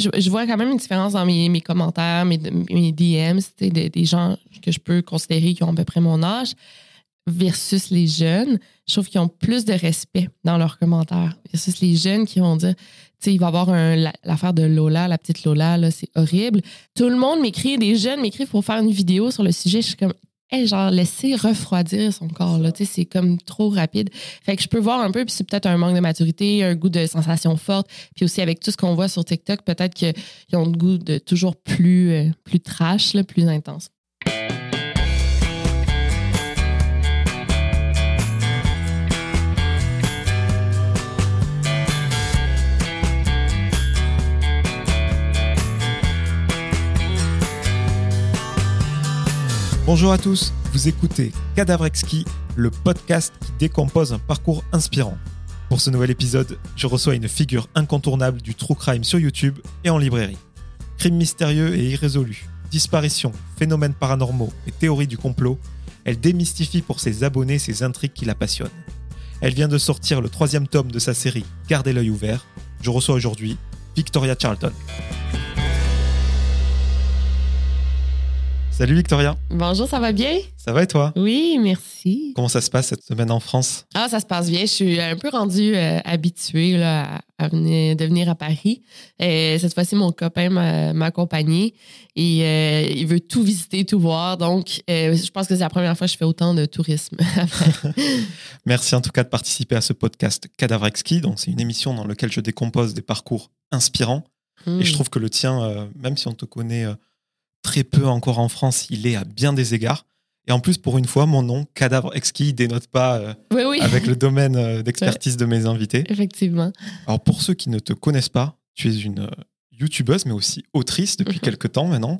je, vois quand même une différence dans mes, commentaires, mes, mes DMs, des, gens que je peux considérer qui ont à peu près mon âge versus les jeunes. Je trouve qu'ils ont plus de respect dans leurs commentaires versus les jeunes qui vont dire, tu sais, il va y avoir l'affaire de Lola, la petite Lola, là, c'est horrible. Tout le monde m'écrit, des jeunes m'écrivent pour faire une vidéo sur le sujet. Je suis comme, hey, genre, laissez refroidir son corps, là. Tu sais, c'est comme trop rapide. Fait que je peux voir un peu, puis c'est peut-être un manque de maturité, un goût de sensation forte. Puis aussi, avec tout ce qu'on voit sur TikTok, peut-être qu'ils ont le goût de toujours plus, euh, plus trash, là, plus intense. Bonjour à tous, vous écoutez Cadavre Exquis, le podcast qui décompose un parcours inspirant. Pour ce nouvel épisode, je reçois une figure incontournable du true crime sur YouTube et en librairie. Crimes mystérieux et irrésolus, disparitions, phénomènes paranormaux et théories du complot, elle démystifie pour ses abonnés ces intrigues qui la passionnent. Elle vient de sortir le troisième tome de sa série Gardez l'œil ouvert. Je reçois aujourd'hui Victoria Charlton. Salut Victoria, Bonjour, ça va bien? ça va et toi? Oui, merci. Comment ça se passe cette semaine en France? Ah, ça se passe bien. Je suis un peu rendue euh, habituée là, à, venir, de venir à Paris. Euh, cette fois-ci, mon copain m'a accompagnée et euh, il veut tout visiter, tout voir. Donc, euh, je pense que c'est la première fois que je fais autant de tourisme. Merci en tout cas de participer à ce podcast Cadavre Exquis. Donc, c'est une émission dans laquelle je décompose des parcours inspirants. Et je trouve que le tien, même si on te connaît très peu encore en France, il est à bien des égards. Et en plus, pour une fois, mon nom, Cadavre Exquis, dénote pas euh, Oui, oui. avec le domaine euh, d'expertise de mes invités. Effectivement. Alors, pour ceux qui ne te connaissent pas, tu es une euh, youtubeuse, mais aussi autrice depuis Mhm. quelques temps maintenant,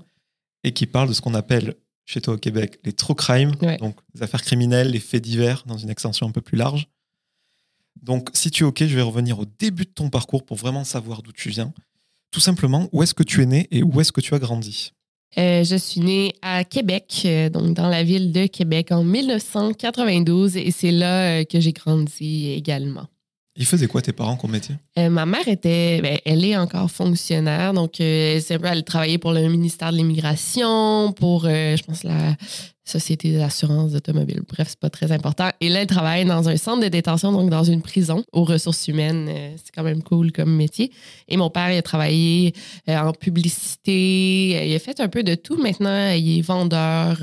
et qui parle de ce qu'on appelle chez toi au Québec les true crime, Ouais. donc les affaires criminelles, les faits divers dans une extension un peu plus large. Donc, si tu es OK, je vais revenir au début de ton parcours pour vraiment savoir d'où tu viens. Tout simplement, où est-ce que tu es né et où est-ce que tu as grandi? Euh, je suis née à Québec, euh, donc dans la ville de Québec en 1992 et c'est là euh, que j'ai grandi également. Ils faisaient quoi tes parents comme métier? Ma mère était, ben, elle est encore fonctionnaire, donc c'est un peu, elle travaillait pour le ministère de l'Immigration, pour, je pense, la Société d'assurance automobile. Bref, c'est pas très important. Et là, elle travaille dans un centre de détention, donc dans une prison aux ressources humaines. Euh, c'est quand même cool comme métier. Et mon père, il a travaillé euh, en publicité. Euh, Il a fait un peu de tout. Maintenant, il est vendeur.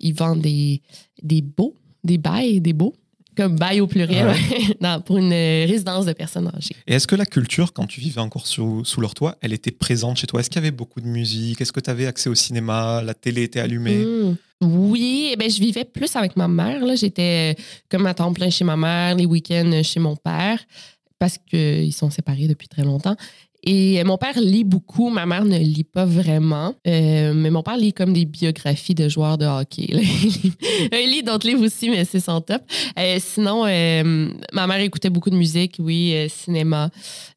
il vend des, des beaux, des bails, des beaux. Comme bail au pluriel, Ouais. dans- pour une euh, résidence de personnes âgées. Et est-ce que la culture, quand tu vivais encore sous, sous leur toit, elle était présente chez toi? Est-ce qu'il y avait beaucoup de musique? Est-ce que tu avais accès au cinéma? La télé était allumée? Mm. Oui, eh ben, je vivais plus avec ma mère. là. J'étais euh, comme à temps plein chez ma mère, les week-ends euh, chez mon père, parce qu'ils sont séparés depuis très longtemps. Et mon père lit beaucoup, ma mère ne lit pas vraiment. Euh, mais mon père lit comme des biographies de joueurs de hockey. Il lit- d'autres livres aussi, mais c'est son top. Euh, sinon, euh, ma mère écoutait beaucoup de musique, oui, cinéma.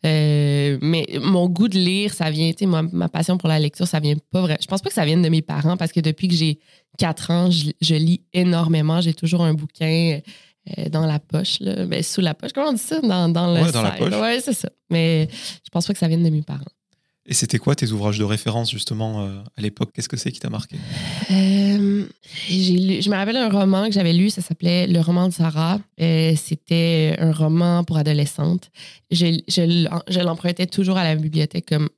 Mais mon goût de lire, ça vient, tu sais, ma passion pour la lecture, ça vient pas vrai. Je pense pas que ça vienne de mes parents parce que depuis que j'ai 4 ans, je lis énormément. J'ai toujours un bouquin euh, dans la poche, là. Ben, sous la poche. Comment on dit ça? Dans, dans le Ouais, dans la poche. Ouais, c'est ça. Mais je pense pas que ça vienne de mes parents. Et c'était quoi tes ouvrages de référence justement euh, à l'époque? Qu'est-ce que c'est qui t'a marqué? Euh, lu- je me rappelle un roman que j'avais lu, ça s'appelait Le roman de Sarah. Euh, C'était un roman pour adolescentes. Je, je l'em- je l'empruntais toujours à la bibliothèque comme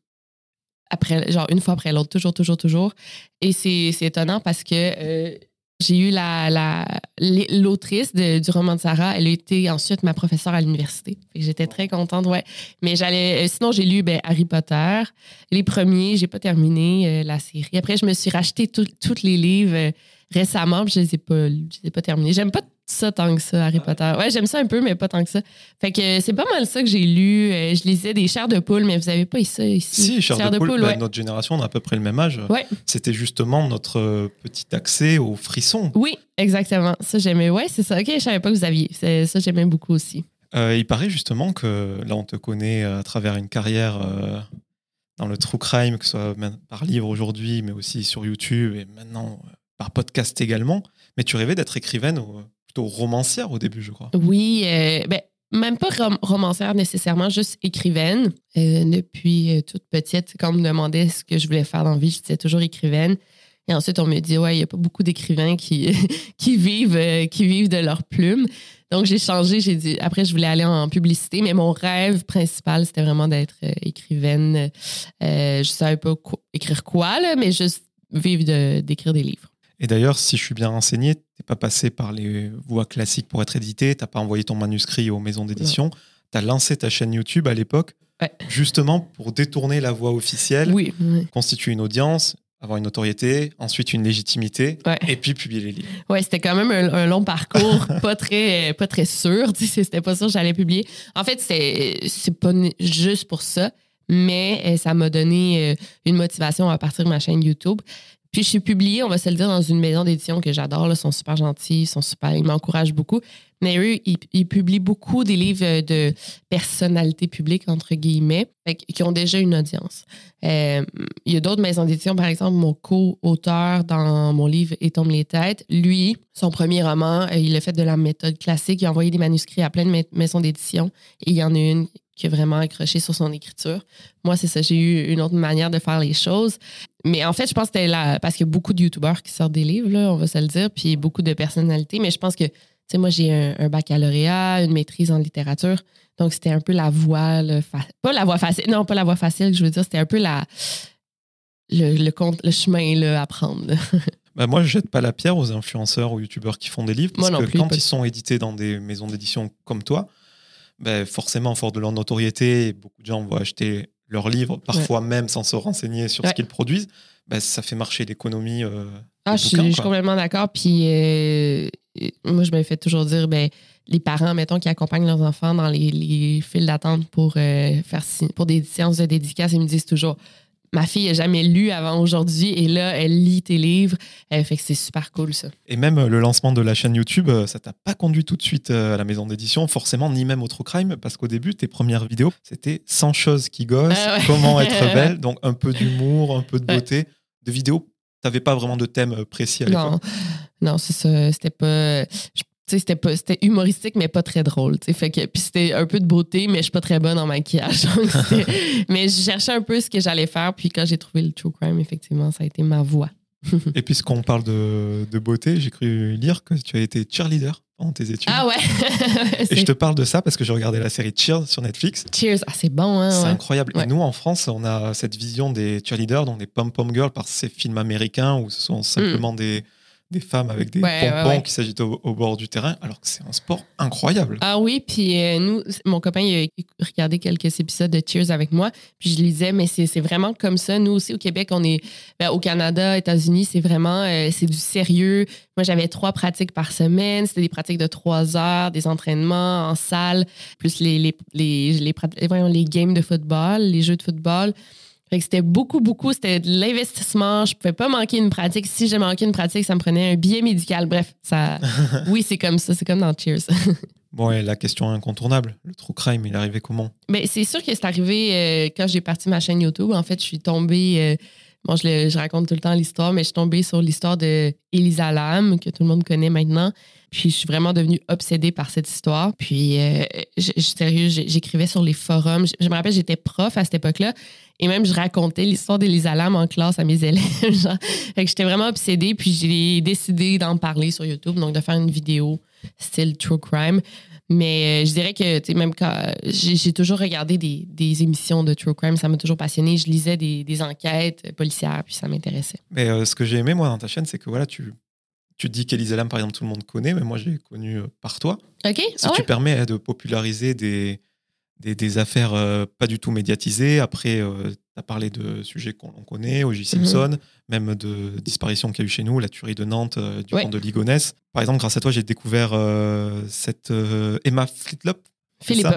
après, genre une fois après l'autre, toujours, toujours, toujours. Et c'est étonnant parce que j'ai eu la la- l'autrice du roman de Sarah. Elle a été ensuite ma professeure à l'université. J'étais très contente, ouais. Mais j'allais. euh, Sinon, j'ai lu ben, Harry Potter. Les premiers, j'ai pas terminé euh, la série. Après, je me suis racheté tous les livres euh, récemment, puis je les ai pas, je les ai pas terminés. J'aime pas ça tant que ça, Harry Potter. Ouais, j'aime ça un peu, mais pas tant que ça. Fait que euh, c'est pas mal ça que j'ai lu. Euh, je lisais des chairs de poule, mais vous avez pas ça ici. Si, Cher Chair de, Poule, bah, ouais. notre génération, on a à peu près le même âge. Ouais. C'était justement notre euh, petit accès aux frissons. Oui, exactement. Ça, j'aimais. Ouais, c'est ça. OK, je savais pas que vous aviez. Ça, j'aimais beaucoup aussi. Euh, il paraît justement que là, on te connaît à travers une carrière euh, dans le true crime, que ce soit par livre aujourd'hui, mais aussi sur YouTube et maintenant par podcast également. Mais tu rêvais d'être écrivaine euh, romancière au début, je crois. Oui, euh, ben, même pas rom- romancière nécessairement, juste écrivaine. Euh, depuis euh, toute petite, quand on me demandait ce que je voulais faire dans la vie, je disais toujours écrivaine. Et ensuite, on me dit, ouais, il n'y a pas beaucoup d'écrivains qui, qui, vivent, qui vivent de leur plume. Donc, j'ai changé. J'ai dit, après, je voulais aller en publicité, mais mon rêve principal, c'était vraiment d'être écrivaine. Je savais pas écrire quoi, là, mais juste vivre d'écrire des livres. Et d'ailleurs, si je suis bien renseigné, t'es pas passé par les voies classiques pour être édité, t'as pas envoyé ton manuscrit aux maisons d'édition, tu as lancé ta chaîne YouTube à l'époque, Ouais. justement pour détourner la voie officielle, Oui. oui. constituer une audience, avoir une notoriété, ensuite une légitimité, Ouais. et puis publier les livres. Ouais, c'était quand même un, un long parcours, pas très, pas très sûr. Tu sais, C'était pas sûr que j'allais publier. En fait, c'est c'est pas juste pour ça, mais euh, ça m'a donné euh, une motivation à partir de ma chaîne YouTube. Puis je suis publiée, on va se le dire, dans une maison d'édition que j'adore. Ils sont super gentils, ils sont super, ils m'encouragent beaucoup. Mais eux, ils, publient beaucoup des livres de personnalités publiques, entre guillemets, qui ont déjà une audience. Euh, il y a d'autres maisons d'édition, par exemple, mon co-auteur dans mon livre Et tombe les têtes, lui, son premier roman, euh, il a fait de la méthode classique. Il a envoyé des manuscrits à plein de ma- maisons d'édition et il y en a une qui a vraiment accroché sur son écriture. Moi, c'est ça, j'ai eu une autre manière de faire les choses. Mais en fait, je pense que c'était là, parce qu'il y a beaucoup de YouTubeurs qui sortent des livres, là, on va se le dire, puis beaucoup de personnalités. Mais je pense que, tu sais, moi, j'ai un, un baccalauréat, une maîtrise en littérature. Donc, c'était un peu la voie, fa- pas la voie facile, non, pas la voie facile, je veux dire, c'était un peu la, le, le, compte- le chemin là, à prendre. là. Bah, moi, je jette pas la pierre aux influenceurs ou youtubeurs qui font des livres, parce Moi non que plus, quand ils sont édités dans des maisons d'édition comme toi, ben, forcément, fort de leur notoriété, beaucoup de gens vont acheter leurs livres, parfois même sans se renseigner sur ce qu'ils produisent. Ben, ça fait marcher l'économie. euh, Ah, je suis, je complètement d'accord. Puis euh, moi, je me fais toujours dire, ben, les parents, mettons, qui accompagnent leurs enfants dans les, les files d'attente pour, euh, faire, pour des séances de dédicace, ils me disent toujours, ma fille n'a jamais lu avant aujourd'hui et là, elle lit tes livres. Euh, fait que c'est super cool, ça. Et même euh, le lancement de la chaîne YouTube, euh, ça t'a pas conduit tout de suite euh, à la maison d'édition, forcément, ni même au True Crime, parce qu'au début, tes premières vidéos, c'était 100 choses qui gossent, Ah ouais. comment être belle, donc un peu d'humour, un peu de Ouais. beauté. De vidéos, t'avais pas vraiment de thème précis à l'époque. Non, non c'est ça. C'était pas. je- C'était pas c'était humoristique, mais pas très drôle. tu. Fait que, puis c'était un peu de beauté, mais je suis pas très bonne en maquillage. Donc, mais je cherchais un peu ce que j'allais faire. Puis quand j'ai trouvé le true crime, effectivement, ça a été ma voix. Et puisqu'on parle de, de beauté, j'ai cru lire que tu as été cheerleader pendant tes études. Ah ouais! Et je te parle de ça parce que j'ai regardé la série Cheers sur Netflix. Cheers! Ah, c'est bon, hein? C'est ouais. incroyable. Ouais. Et nous, en France, on a cette vision des cheerleaders, donc des pom-pom girls, par ces films américains où ce sont simplement des, des femmes avec des. Ouais, pompons ouais. qui s'agitent au, au bord du terrain, alors que c'est un sport incroyable. Ah oui, puis euh, nous, mon copain, il a regardé quelques épisodes de Cheers avec moi, puis je lui disais, mais c'est vraiment comme ça. Nous aussi, au Québec, on est, ben, au Canada, États-Unis, c'est vraiment, euh, c'est du sérieux. Moi, j'avais trois pratiques par semaine. C'était des pratiques de trois heures, des entraînements en salle, plus les, les, les, les, voyons, les games de football, les jeux de football. Fait que c'était beaucoup, beaucoup, c'était de l'investissement. Je pouvais pas manquer une pratique. Si j'ai manqué une pratique, ça me prenait un billet médical. Bref, ça, oui, c'est comme ça. C'est comme dans Cheers. Bon, et la question incontournable, le true crime, il est arrivé comment? Mais c'est sûr que c'est arrivé euh, quand j'ai parti ma chaîne YouTube. En fait, je suis tombée. euh, bon, je, le- je raconte tout le temps l'histoire, mais je suis tombée sur l'histoire de Elisa Lam, que tout le monde connaît maintenant. Puis je suis vraiment devenue obsédée par cette histoire. Puis, euh, je, sérieux, j'écrivais sur les forums. Je, me rappelle, j'étais prof à cette époque-là. Et même, je racontais l'histoire d'Elisa Lam en classe à mes élèves. genre. Fait que j'étais vraiment obsédée. Puis j'ai décidé d'en parler sur YouTube, donc de faire une vidéo style True Crime. Mais euh, je dirais que, tu sais, même quand j'ai toujours regardé des, émissions de True Crime, ça m'a toujours passionné. Je lisais des, enquêtes policières, puis ça m'intéressait. Mais euh, ce que j'ai aimé, moi, dans ta chaîne, c'est que voilà, tu, tu dis qu'Elisa Lam, par exemple, tout le monde connaît, mais moi, je l'ai connue euh, par toi. OK? Si Ah tu ouais? permets euh, de populariser des, des, des affaires euh, pas du tout médiatisées. Après, tu as parlé de sujets qu'on on connaît, O.J. Simpson, même de disparitions qu'il y a eu chez nous, la tuerie de Nantes, euh, du Ouais. pont de Ligonesse. Par exemple, grâce à toi, j'ai découvert euh, cette euh, Emma Flitlop, Philippe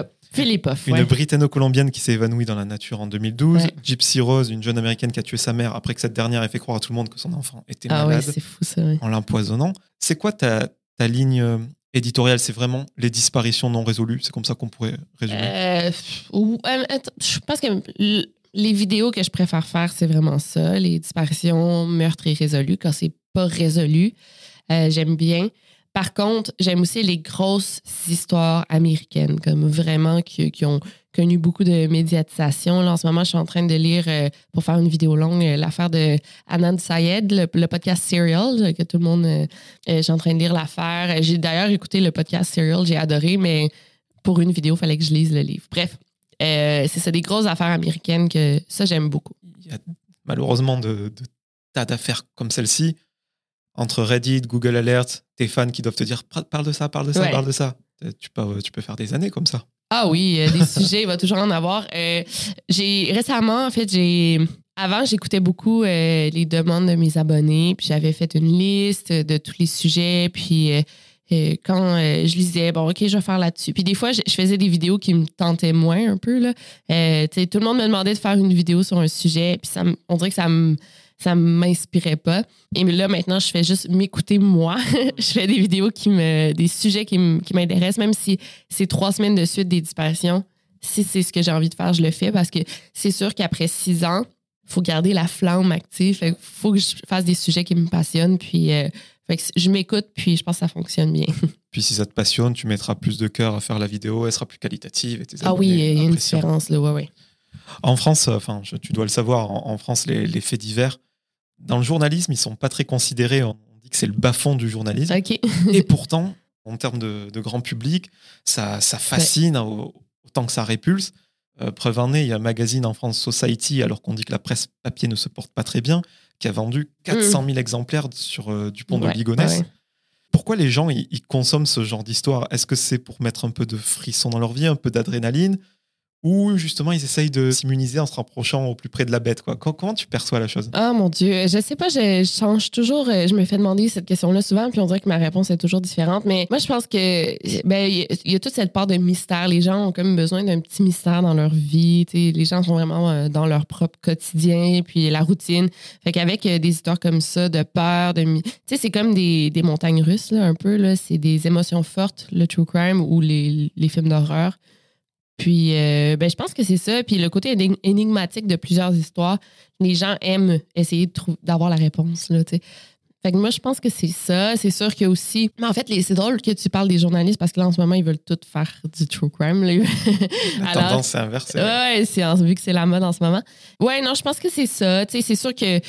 Hoff, une ouais. britanno-colombienne qui s'est évanouie dans la nature en 2012. Ouais. Gypsy Rose, une jeune américaine qui a tué sa mère après que cette dernière ait fait croire à tout le monde que son enfant était Ah ouais, malade c'est fou ça. en l'empoisonnant. C'est quoi ta, ta ligne euh, éditoriale? C'est vraiment les disparitions non résolues? C'est comme ça qu'on pourrait résumer Euh, je pense que les vidéos que je préfère faire, c'est vraiment ça, les disparitions, meurtres irrésolus, quand c'est pas résolu. Euh, J'aime bien. Par contre, j'aime aussi les grosses histoires américaines, comme vraiment qui, ont connu beaucoup de médiatisation. Là, en ce moment, je suis en train de lire, euh, pour faire une vidéo longue, euh, l'affaire de Anand Sayed, le, podcast Serial, euh, que tout le monde... euh, je suis en train de lire l'affaire. J'ai d'ailleurs écouté le podcast Serial, j'ai adoré, mais pour une vidéo, il fallait que je lise le livre. Bref, c'est ça, des grosses affaires américaines que ça, j'aime beaucoup. Il y a malheureusement de tas d'affaires comme celle-ci. Entre Reddit, Google Alert, tes fans qui doivent te dire Par- parle de ça, parle de ça, Ouais. parle de ça. Tu peux, tu peux faire des années comme ça. Ah oui, euh, des sujets, il va toujours en avoir. Euh, j'ai récemment, en fait, j'ai avant, j'écoutais beaucoup euh, les demandes de mes abonnés, puis j'avais fait une liste de tous les sujets, puis euh, euh, quand euh, je lisais, bon, ok, je vais faire là-dessus. Puis des fois, je, je faisais des vidéos qui me tentaient moins un peu là. Euh, tout le monde me demandait de faire une vidéo sur un sujet, puis ça, on dirait que ça me ça m'inspirait pas. Et là, maintenant, je fais juste m'écouter moi. je fais des vidéos qui me, des sujets qui m'intéressent, même si c'est trois semaines de suite des disparitions. Si c'est ce que j'ai envie de faire, je le fais parce que c'est sûr qu'après six ans, il faut garder la flamme active. Il faut que je fasse des sujets qui me passionnent. Puis, euh, fait que je m'écoute, puis je pense que ça fonctionne bien. Puis si ça te passionne, tu mettras plus de cœur à faire la vidéo, elle sera plus qualitative. Et tes ah oui, il y a une différence, là. Ouais, ouais. En France, euh, enfin, je- tu dois le savoir, en, en France, les, les faits divers, dans le journalisme, ils sont pas très considérés. On dit que c'est le bas-fond du journalisme. Et pourtant, en termes de, de grand public, ça, ça fascine au- autant que ça répulse. Euh, preuve en est, il y a un magazine en France, Society, alors qu'on dit que la presse papier ne se porte pas très bien, qui a vendu 400 000 exemplaires sur euh, du pont Ouais, de Ligonnès. ouais. Pourquoi les gens ils consomment ce genre d'histoire? Est-ce que c'est pour mettre un peu de frisson dans leur vie, un peu d'adrénaline? Ou justement ils essayent de s'immuniser en se rapprochant au plus près de la bête quoi Co- Comment tu perçois la chose? Ah mon Dieu, je sais pas, je, change toujours. euh, Je me fais demander cette question-là souvent, puis on dirait que ma réponse est toujours différente. Mais moi, je pense que ben il y, a- toute cette part de mystère. Les gens ont comme besoin d'un petit mystère dans leur vie. Les gens sont vraiment euh, dans leur propre quotidien, puis la routine. Fait qu'avec euh, des histoires comme ça, de peur, de tu sais, c'est comme des, des montagnes russes là, un peu là. C'est des émotions fortes, le true crime ou les, les films d'horreur. Puis, euh, ben, je pense que c'est ça. Puis le côté énig- énigmatique de plusieurs histoires, les gens aiment essayer d'avoir la réponse. Là, fait que moi, je pense que c'est ça. C'est sûr que aussi. Mais en fait, c'est drôle que tu parles des journalistes parce que là, en ce moment, ils veulent tous faire du true crime. là. La Alors- tendance inversée. Ouais, c'est vu que c'est la mode en ce moment. Ouais, non, je pense que c'est ça. C'est sûr que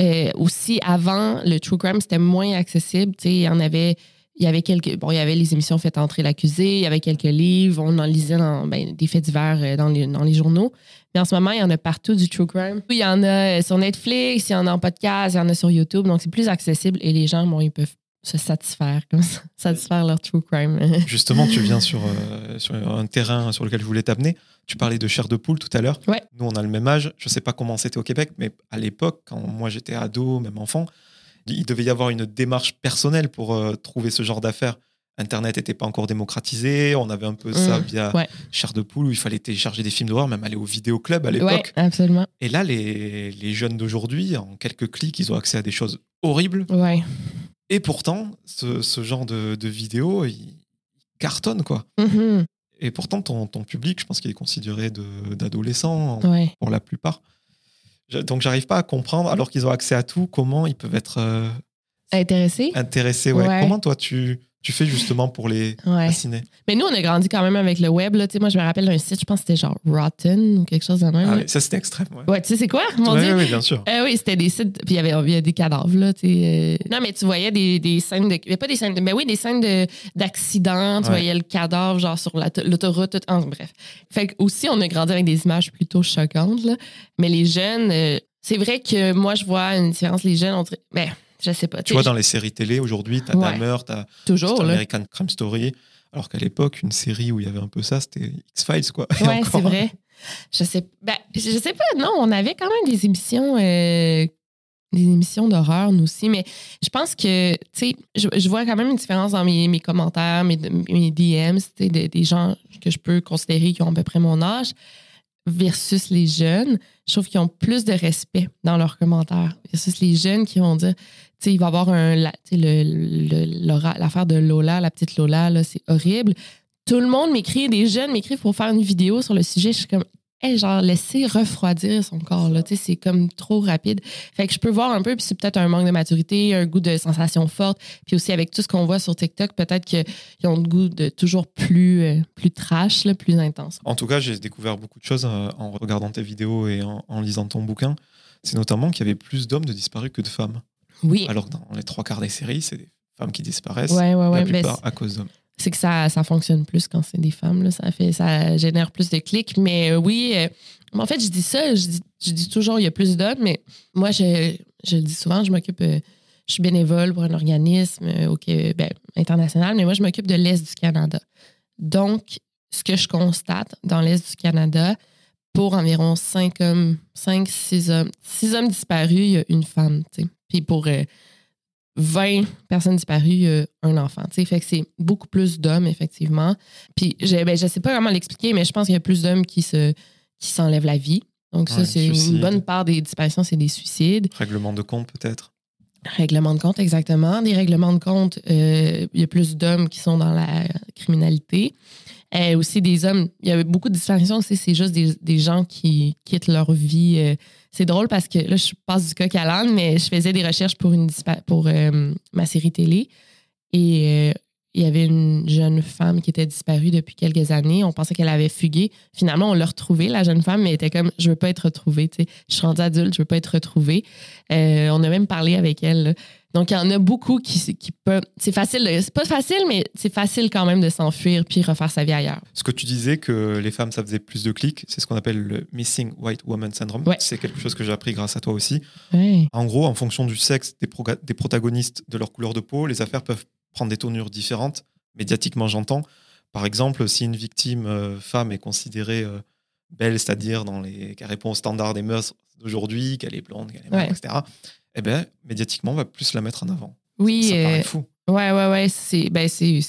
euh, aussi avant, le true crime c'était moins accessible. Il y en avait. Il y avait quelques. Bon, il y avait les émissions Faites entrer l'accusé, il y avait quelques livres, on en lisait dans, ben, des faits divers euh, dans les, dans les journaux. Mais en ce moment, il y en a partout du true crime. Il y en a euh, sur Netflix, il y en a en podcast, il y en a sur YouTube. Donc, c'est plus accessible et les gens, bon, ils peuvent se satisfaire comme ça, satisfaire leur true crime. Justement, tu viens sur, euh, sur un terrain sur lequel je voulais t'amener. Tu parlais de chair de poule tout à l'heure. Ouais. Nous, on a le même âge. Je ne sais pas comment c'était au Québec, mais à l'époque, quand moi j'étais ado, même enfant, il devait y avoir une démarche personnelle pour euh, trouver ce genre d'affaires. Internet n'était pas encore démocratisé. On avait un peu ça Mmh, via ouais. chair de poule où il fallait télécharger des films d'horreur, même aller au vidéoclub à ouais, l'époque. absolument. Et là, les, les jeunes d'aujourd'hui, en quelques clics, ils ont accès à des choses horribles. Ouais. Et pourtant, ce, ce genre de, de vidéos, il cartonne, quoi. Mhm. Et pourtant, ton, ton public, je pense qu'il est considéré d'adolescents Ouais. pour la plupart. Donc, j'arrive pas à comprendre, alors qu'ils ont accès à tout, comment ils peuvent être euh, Intéressé? intéressés. Ouais. Ouais. Comment toi, tu, tu fais justement pour les Ouais. fasciner Mais nous, on a grandi quand même avec le web. Là. Moi, je me rappelle d'un site, je pense que c'était genre Rotten ou quelque chose de même. Ah oui, Ça, c'était extrême. Ouais, Ouais, tu sais, c'est quoi, mon Ouais, Dieu? ouais, bien sûr. Euh, oui, c'était des sites, puis il y avait des cadavres, là, euh. Non, mais tu voyais des, des scènes de. Mais pas des scènes de. Mais oui, des scènes de- d'accidents. Tu voyais le cadavre, genre, sur la- l'autoroute. tout- bref. Fait que aussi, on a grandi avec des images plutôt choquantes, là. Mais les jeunes, euh, c'est vrai que moi, je vois une différence. Les jeunes, on dirait. Mais je sais pas. Tu vois, dans les séries télé, aujourd'hui, tu as Ouais. Dahmer, tu as Toujours. American Crime Story. Alors qu'à l'époque, une série où il y avait un peu ça, c'était X-Files, quoi. Ouais, c'est vrai. Je sais, ben, je sais pas, non, on avait quand même des émissions, euh, des émissions d'horreur, nous aussi, mais je pense que, tu sais, je, je vois quand même une différence dans mes, mes commentaires, mes, mes DMs, tu sais, des, des gens que je peux considérer qui ont à peu près mon âge, versus les jeunes. Je trouve qu'ils ont plus de respect dans leurs commentaires, versus les jeunes qui vont dire, il va y avoir un, la- l'affaire de Lola, la petite Lola, là, c'est horrible tout le monde m'écrit, des jeunes m'écrivent pour faire une vidéo sur le sujet. Je suis comme, hey, genre, laisser refroidir son corps, là. C'est comme trop rapide. Fait que je peux voir un peu, puis c'est peut-être un manque de maturité, un goût de sensation forte. Puis aussi, avec tout ce qu'on voit sur TikTok, peut-être qu'ils ont le goût de toujours plus, euh, plus trash, plus intense. En tout cas, j'ai découvert beaucoup de choses euh, en regardant tes vidéos et en, en lisant ton bouquin. C'est notamment qu'il y avait plus d'hommes de disparus que de femmes. Oui. Alors que dans les trois quarts des séries, c'est des femmes qui disparaissent. Ouais, ouais, ouais. la plupart à cause d'hommes. c'est que ça, ça fonctionne plus quand c'est des femmes. Là. Ça, fait, ça génère plus de clics. Mais euh, oui, euh, en fait, je dis ça, je dis, je dis toujours il y a plus d'hommes, mais moi, je, je le dis souvent, je m'occupe, euh, je suis bénévole pour un organisme ben, international, mais moi, je m'occupe de l'Est du Canada. Donc, ce que je constate dans l'Est du Canada, pour environ 5 hommes, 5, 6 hommes, 6 hommes disparus, il y a une femme. tu sais. Puis pour euh, 20 personnes disparues, il y a un enfant. tu sais. Fait que c'est beaucoup plus d'hommes, effectivement. Puis je, ben, je sais pas comment l'expliquer, mais je pense qu'il y a plus d'hommes qui se qui s'enlèvent la vie. Donc, ça, c'est une bonne part des disparitions, c'est des suicides. Règlement de compte, peut-être. Règlement de compte, exactement. Des règlements de compte, euh, il y a plus d'hommes qui sont dans la criminalité. Euh, aussi des hommes, il y a beaucoup de disparitions aussi, c'est juste des, des gens qui quittent leur vie. euh. c'est drôle parce que là, je passe du coq à l'âne, mais je faisais des recherches pour, une, pour ma série télé et il y avait une jeune femme qui était disparue depuis quelques années. On pensait qu'elle avait fugué. Finalement, on l'a retrouvée, la jeune femme, mais elle était comme Je veux pas être retrouvée. tu sais. Je suis rendue adulte, je veux pas être retrouvée. Euh, on a même parlé avec elle. là. Donc, il y en a beaucoup qui, qui peuvent. C'est facile. C'est pas facile, mais c'est facile quand même de s'enfuir puis refaire sa vie ailleurs. Ce que tu disais que les femmes, ça faisait plus de clics, c'est ce qu'on appelle le Missing White Woman Syndrome. Ouais. C'est quelque chose que j'ai appris grâce à toi aussi. Ouais. En gros, en fonction du sexe des protagonistes, de leur couleur de peau, les affaires peuvent prendre des tournures différentes, médiatiquement j'entends. Par exemple, si une victime euh, femme est considérée euh, belle, c'est-à-dire dans les qu'elle répond aux standards des mœurs d'aujourd'hui, qu'elle est blonde, qu'elle est Ouais. etc., eh ben, médiatiquement, on va plus la mettre en avant. Oui. ça euh, paraît fou. Ouais, ouais, ouais. C'est, ben, c'est,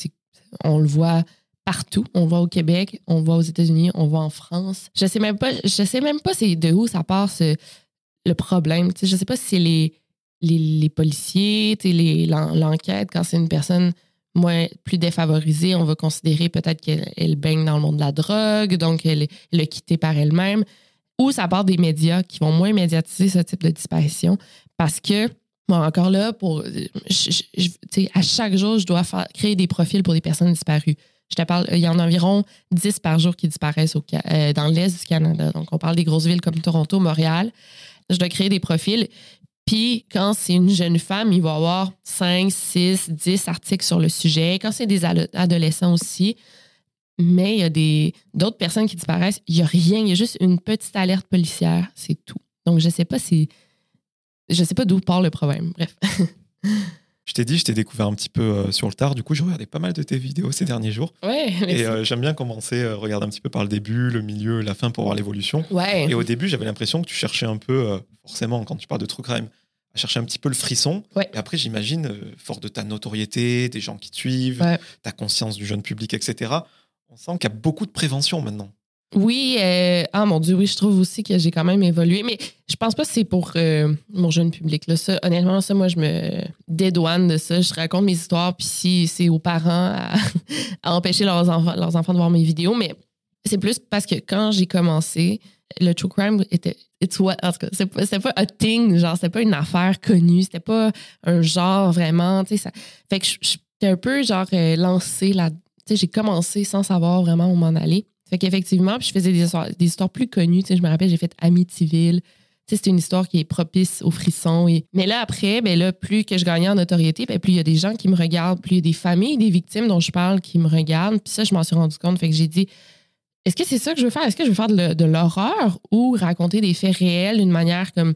on le voit partout. On le voit au Québec, on le voit aux États-Unis, on le voit en France. Je sais même pas, je sais même pas c'est de où ça part ce- le problème. Tu sais, je sais pas si c'est les, les, les policiers, l'enquête, quand c'est une personne moins, plus défavorisée, on va considérer peut-être qu'elle elle baigne dans le monde de la drogue, donc elle, elle est quittée par elle-même. Ou ça part des médias qui vont moins médiatiser ce type de disparition parce que encore là, pour, à chaque jour, je dois créer des profils pour des personnes disparues. Je te parle, il y en a environ 10 par jour qui disparaissent au, euh, dans l'Est du Canada. Donc, on parle des grosses villes comme Toronto, Montréal. Je dois créer des profils. Puis, quand c'est une jeune femme, il va y avoir 5, 6, 10 articles sur le sujet. Quand c'est des ado- adolescents aussi. Mais il y a des, d'autres personnes qui disparaissent. Il n'y a rien. Il y a juste une petite alerte policière. C'est tout. Donc, je ne sais pas si. Je sais pas d'où part le problème. Bref. Je t'ai dit, je t'ai découvert un petit peu euh, sur le tard. Du coup, j'ai regardé pas mal de tes vidéos ces derniers jours. Ouais, Et euh, j'aime bien commencer, euh, regarder un petit peu par le début, le milieu, la fin pour voir l'évolution. ouais. Et au début, j'avais l'impression que tu cherchais un peu, euh, forcément, quand tu parles de true crime, à chercher un petit peu le frisson. Ouais. Et après, j'imagine, euh, fort de ta notoriété, des gens qui te suivent, Ouais. ta conscience du jeune public, etc., on sent qu'il y a beaucoup de prévention maintenant. Oui, euh, ah mon Dieu, oui, je trouve aussi que j'ai quand même évolué. Mais je pense pas que c'est pour euh, mon jeune public. Là. Ça, honnêtement, ça, moi, je me dédouane de ça. Je raconte mes histoires, puis si c'est aux parents à, à empêcher leurs enfants, leurs enfants de voir mes vidéos. Mais c'est plus parce que quand j'ai commencé, le true crime était. It's what, c'est pas, c'était pas a thing, genre, c'était pas une affaire connue, c'était pas un genre vraiment, tu sais. Fait que j'étais un peu, genre, euh, lancée là. Tu sais, j'ai commencé sans savoir vraiment où m'en aller. Fait qu'effectivement, puis je faisais des histoires, plus connues. Tu sais, je me rappelle, j'ai fait Amityville. Tu sais, c'est une histoire qui est propice aux frissons. Mais là, après, ben là, plus que je gagnais en notoriété, ben plus il y a des gens qui me regardent, plus il y a des familles, des victimes dont je parle qui me regardent. Puis ça, je m'en suis rendu compte. Fait que j'ai dit, est-ce que c'est ça que je veux faire? Est-ce que je veux faire de, l'horreur ou raconter des faits réels d'une manière comme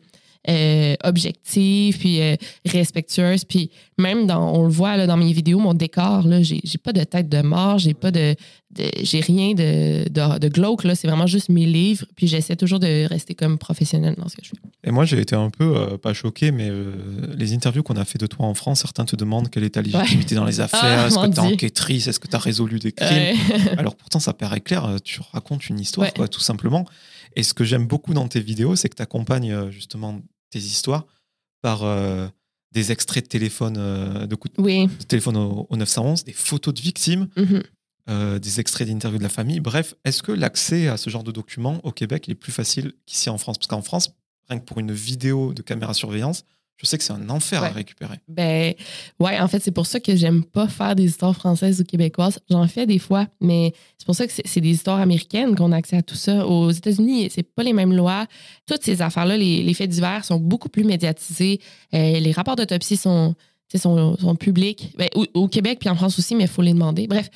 euh, objective, puis euh, respectueuse? Puis même dans, on le voit là, dans mes vidéos, mon décor, là, j'ai, j'ai pas de tête de mort, j'ai pas de, de- j'ai rien de, de, de glauque, là. C'est vraiment juste mes livres. Puis j'essaie toujours de rester comme professionnelle dans ce que je fais. Et moi, j'ai été un peu, euh, pas choqué, mais euh, les interviews qu'on a fait de toi en France, certains te demandent quelle est ta légitimité dans les affaires, Ah, est-ce que tu es enquêtrice, est-ce que tu as résolu des crimes Ouais. Alors pourtant, ça paraît clair, tu racontes une histoire, Ouais. quoi, tout simplement. Et ce que j'aime beaucoup dans tes vidéos, c'est que tu accompagnes justement tes histoires par euh, des extraits de téléphone, euh, de coups oui. de téléphone au, au 911, des photos de victimes. Mhm. euh, des extraits d'interviews de la famille. Bref, est-ce que l'accès à ce genre de documents au Québec il est plus facile qu'ici en France? Parce qu'en France, rien que pour une vidéo de caméra surveillance, je sais que c'est un enfer à récupérer. Ben, ouais, en fait, c'est pour ça que j'aime pas faire des histoires françaises ou québécoises. J'en fais des fois, mais c'est pour ça que c'est des histoires américaines qu'on a accès à tout ça. Aux États-Unis, c'est pas les mêmes lois. Toutes ces affaires-là, les, les faits divers sont beaucoup plus médiatisés. Euh, les rapports d'autopsie sont, sont, sont publics. Ben, au, au Québec puis en France aussi, mais il faut les demander. Bref,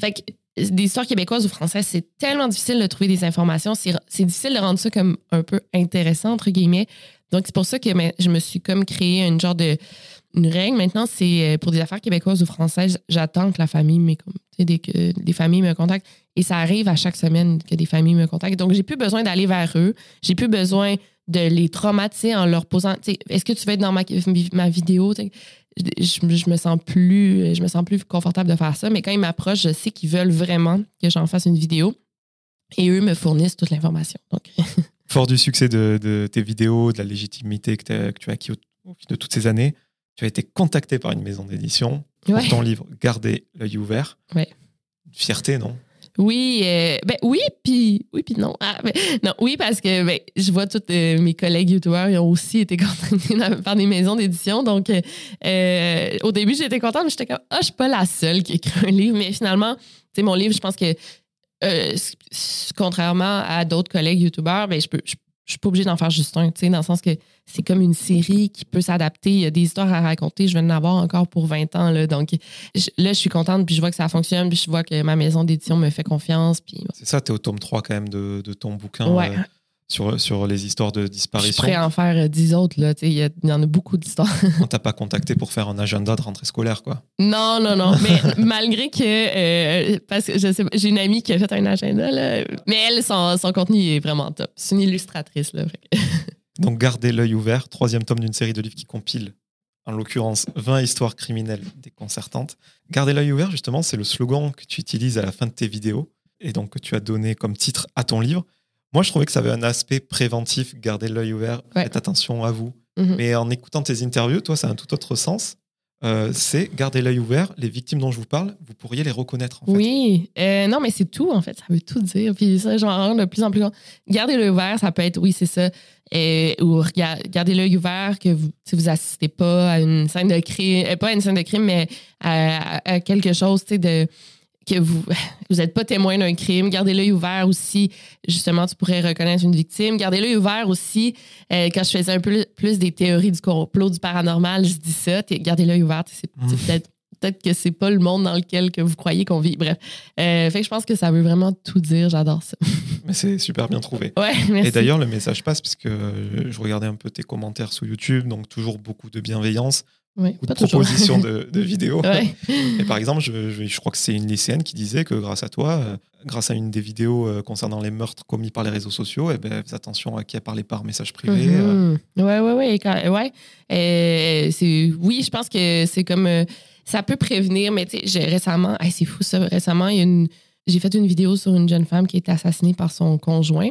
fait que des histoires québécoises ou françaises, c'est tellement difficile de trouver des informations. C'est difficile de rendre ça comme un peu intéressant, entre guillemets. Donc, c'est pour ça que je me suis comme créé une genre de règle. Maintenant, c'est euh, pour des affaires québécoises ou françaises, j'attends que la famille me, comme, des, que familles me contactent. Et ça arrive à chaque semaine que des familles me contactent. Donc, j'ai plus besoin d'aller vers eux. J'ai plus besoin de les traumatiser en leur posant, est-ce que tu veux être dans ma, vidéo? Je, je me sens plus, je me sens plus confortable de faire ça. Mais quand ils m'approchent, je sais qu'ils veulent vraiment que j'en fasse une vidéo. Et eux me fournissent toute l'information. Donc, Fort du succès de, de tes vidéos, de la légitimité que, tu as acquis au, au fil de toutes ces années, tu as été contacté par une maison d'édition pour ouais. ton livre Garder l'œil ouvert. Ouais. Fierté, non? Oui, euh, ben oui, puis oui, puis non. Ah, ben, non, oui, parce que ben, je vois tous euh, mes collègues youtubeurs, ils ont aussi été contactés par des maisons d'édition. Donc, euh, au début, j'étais contente, mais j'étais comme, ah, je suis pas la seule qui écrit un livre. Mais finalement, tu sais, mon livre, je pense que, euh, contrairement à d'autres collègues youtubeurs, ben, je peux. Je, je suis pas obligée d'en faire juste un, dans le sens que c'est comme une série qui peut s'adapter. Il y a des histoires à raconter. Je vais en avoir encore pour 20 ans. Là, donc, je- là, je suis contente, puis je vois que ça fonctionne, puis je vois que ma maison d'édition me fait confiance. Puis C'est ça, tu es au tome 3 quand même de, de ton bouquin Ouais. euh, sur, sur les histoires de je suis disparition. prêt à en faire euh, 10 autres. Là, il y, en a beaucoup d'histoires. On t'a pas contacté pour faire un agenda de rentrée scolaire, quoi. non, non, non. Mais malgré que, euh, parce que je sais pas, j'ai une amie qui a fait un agenda, là, mais elle, son, son contenu est vraiment top. C'est une illustratrice. Là, Donc, Garder l'œil ouvert, troisième tome d'une série de livres qui compile, en l'occurrence, 20 histoires criminelles déconcertantes. Garder l'œil ouvert, justement, c'est le slogan que tu utilises à la fin de tes vidéos et donc que tu as donné comme titre à ton livre. Moi, je trouvais que ça avait un aspect préventif, garder l'œil ouvert, Ouais. faites attention à vous. Mhm. Mais en écoutant tes interviews, toi, ça a un tout autre sens. Euh, c'est garder l'œil ouvert, les victimes dont je vous parle, vous pourriez les reconnaître. En fait. Oui, Euh, non, mais c'est tout, en fait. Ça veut tout dire. Puis ça, j'en rends de plus en plus compte. Garder l'œil ouvert, ça peut être, oui, c'est ça. Euh, ou garder l'œil ouvert que vous si vous assistez pas à une scène de crime, pas à une scène de crime, mais à- à quelque chose, tu sais, de que vous vous n'êtes pas témoin d'un crime. Gardez l'œil ouvert aussi. Justement, tu pourrais reconnaître une victime. Gardez l'œil ouvert aussi. euh, quand je faisais un peu plus des théories du complot, du paranormal, je dis ça. Gardez l'œil ouvert. C'est c'est Mm. peut-être peut-être que c'est pas le monde dans lequel que vous croyez qu'on vit. Bref. Euh, fait que je pense que ça veut vraiment tout dire. J'adore ça. Mais c'est super bien trouvé. Ouais, merci. Et d'ailleurs, le message passe puisque je regardais un peu tes commentaires sous YouTube, donc toujours beaucoup de bienveillance, Ouais, beaucoup de propositions de, de vidéos. Ouais. Et par exemple, je, je- je crois que c'est une lycéenne qui disait que grâce à toi, euh, grâce à une des vidéos euh, concernant les meurtres commis par les réseaux sociaux, eh ben, faites attention à qui a parlé par message privé. euh. Ouais, ouais, ouais. quand- ouais. Euh, oui, je pense que c'est comme. euh, ça peut prévenir, mais tu sais, récemment. hey, c'est fou ça. Récemment, j'ai fait une vidéo sur une jeune femme qui a été assassinée par son conjoint.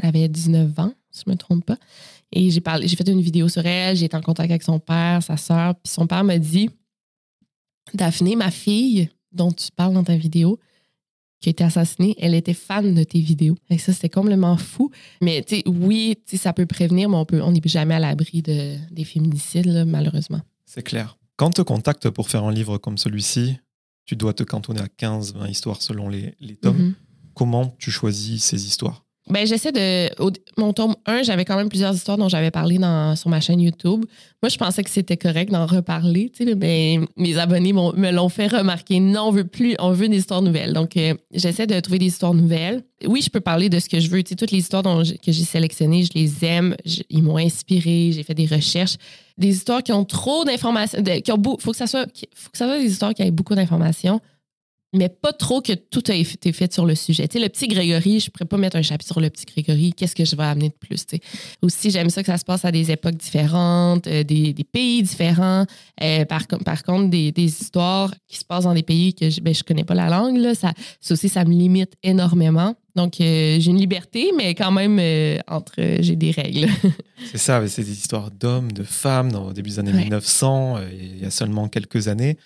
Elle avait 19 ans, si je me trompe pas. Et j'ai parlé, j'ai fait une vidéo sur elle. J'ai été en contact avec son père, sa sœur. Puis son père m'a dit Daphné, ma fille, dont tu parles dans ta vidéo, qui a été assassinée, elle était fan de tes vidéos. Et ça, c'était complètement fou. Mais tu sais, oui, ça peut prévenir, mais on peut, on n'est jamais à l'abri de, des féminicides, là, malheureusement. C'est clair. Quand on te contacte pour faire un livre comme celui-ci, tu dois te cantonner à 15-20 histoires selon les, les tomes. Mhm. Comment tu choisis ces histoires? Ben, j'essaie de. mon tome 1, j'avais quand même plusieurs histoires dont j'avais parlé dans, sur ma chaîne YouTube. Moi, je pensais que c'était correct d'en reparler, tu sais, mais mes abonnés me l'ont fait remarquer. Non, on veut plus, on veut des histoires nouvelles. Donc, euh, j'essaie de trouver des histoires nouvelles. Oui, je peux parler de ce que je veux. Tu sais, toutes les histoires dont que j'ai sélectionnées, je les aime. Ils m'ont inspiré. J'ai fait des recherches. Des histoires qui ont trop d'informations. qui ont faut que faut que ça soit des histoires qui aient beaucoup d'informations mais pas trop que tout a été fait sur le sujet. Tu sais, le petit Grégory, je ne pourrais pas mettre un chapitre sur le petit Grégory. Qu'est-ce que je vais amener de plus? tu sais? Aussi, j'aime ça que ça se passe à des époques différentes, euh, des, des pays différents. Euh, par, co- par contre, des, des histoires qui se passent dans des pays que je ne connais pas la langue, là, ça, ça aussi, ça me limite énormément. Donc, euh, j'ai une liberté, mais quand même, euh, entre euh, j'ai des règles. C'est ça, c'est des histoires d'hommes, de femmes dans, au début des années Ouais. 1900, euh, il y a seulement quelques années.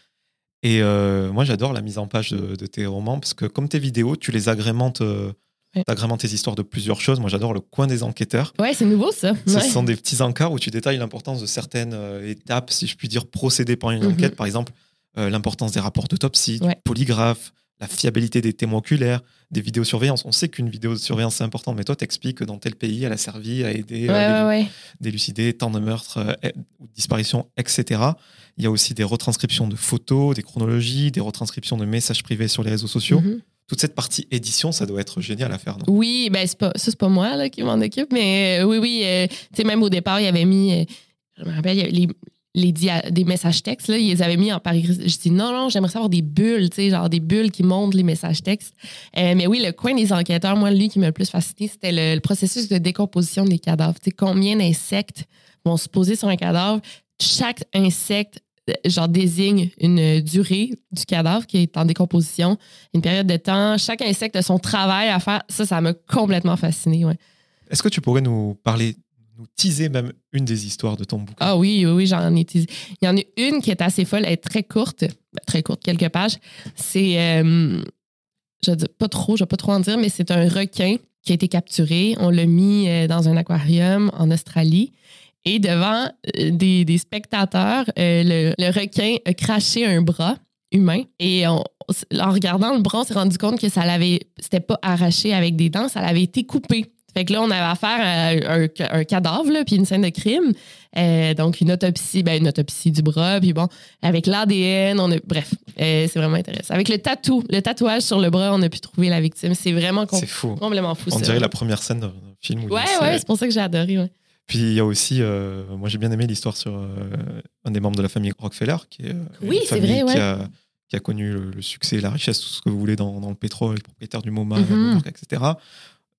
Et euh, moi, j'adore la mise en page de, de tes romans parce que comme tes vidéos, tu les agrémentes, euh, Ouais. t'agrémentes tes histoires de plusieurs choses. Moi, j'adore le coin des enquêteurs. Ouais, c'est nouveau ça. Ce Ouais. sont des petits encarts où tu détailles l'importance de certaines euh, étapes, si je puis dire, procédées par une Mhm. enquête. Par exemple, euh, l'importance des rapports d'autopsie, Ouais. du polygraphe, la fiabilité des témoins oculaires, des vidéosurveillances. On sait qu'une vidéo de surveillance c'est important, mais toi, t'expliques que dans tel pays, elle a servi à aider à d'élucider tant de meurtres ou de disparitions, etc. Il y a aussi des retranscriptions de photos, des chronologies, des retranscriptions de messages privés sur les réseaux sociaux. Mhm. Toute cette partie édition, ça doit être génial à faire. non? Oui, ben c'est pas ça, c'est pas moi là, qui m'en occupe, mais euh, oui, oui. euh, tu sais, même au départ, il avait mis, euh, je me rappelle, il y avait les, les des messages textes, là, ils les avaient mis en Paris. Je dis non, non, j'aimerais savoir des bulles, tu sais, genre des bulles qui montrent les messages textes. Euh, mais oui, le coin des enquêteurs, moi, lui qui m'a le plus fasciné, c'était le, le processus de décomposition des cadavres. Tu sais, combien d'insectes vont se poser sur un cadavre? Chaque insecte, genre, désigne une durée du cadavre qui est en décomposition une période de temps. Chaque insecte a son travail à faire. Ça, ça m'a complètement fasciné. Ouais. Est-ce que tu pourrais nous parler, nous teaser même une des histoires de ton bouquin? Ah oui, oui, oui, j'en ai. teasé. Il y en a une qui est assez folle, elle est très courte, Ben, très courte, quelques pages. C'est, euh, je dis pas trop, je vais pas trop en dire, mais c'est un requin qui a été capturé. On l'a mis euh, dans un aquarium en Australie. Et devant euh, des, des spectateurs, euh, le, le requin a craché un bras humain. Et on- en regardant le bras, on s'est rendu compte que ça l'avait, c'était pas arraché avec des dents, ça l'avait été coupé. Fait que là, on avait affaire à un, un cadavre, là, puis une scène de crime. Euh, donc, une autopsie, ben, une autopsie du bras, puis bon, avec l'ADN, on a. Bref, euh, c'est vraiment intéressant. Avec le tatou, le tatouage sur le bras, on a pu trouver la victime. C'est vraiment com- C'est fou. complètement fou. On ça. dirait la première scène d'un film. Où Ouais, ouais, c'est pour ça que j'ai adoré. Ouais. Puis il y a aussi, euh, moi j'ai bien aimé l'histoire sur euh, un des membres de la famille Rockefeller, qui est Oui, une c'est famille vrai, qui, ouais. a, qui a connu le, le succès, la richesse, tout ce que vous voulez dans, dans le pétrole, les propriétaires du MoMA, Mhm. York, etc.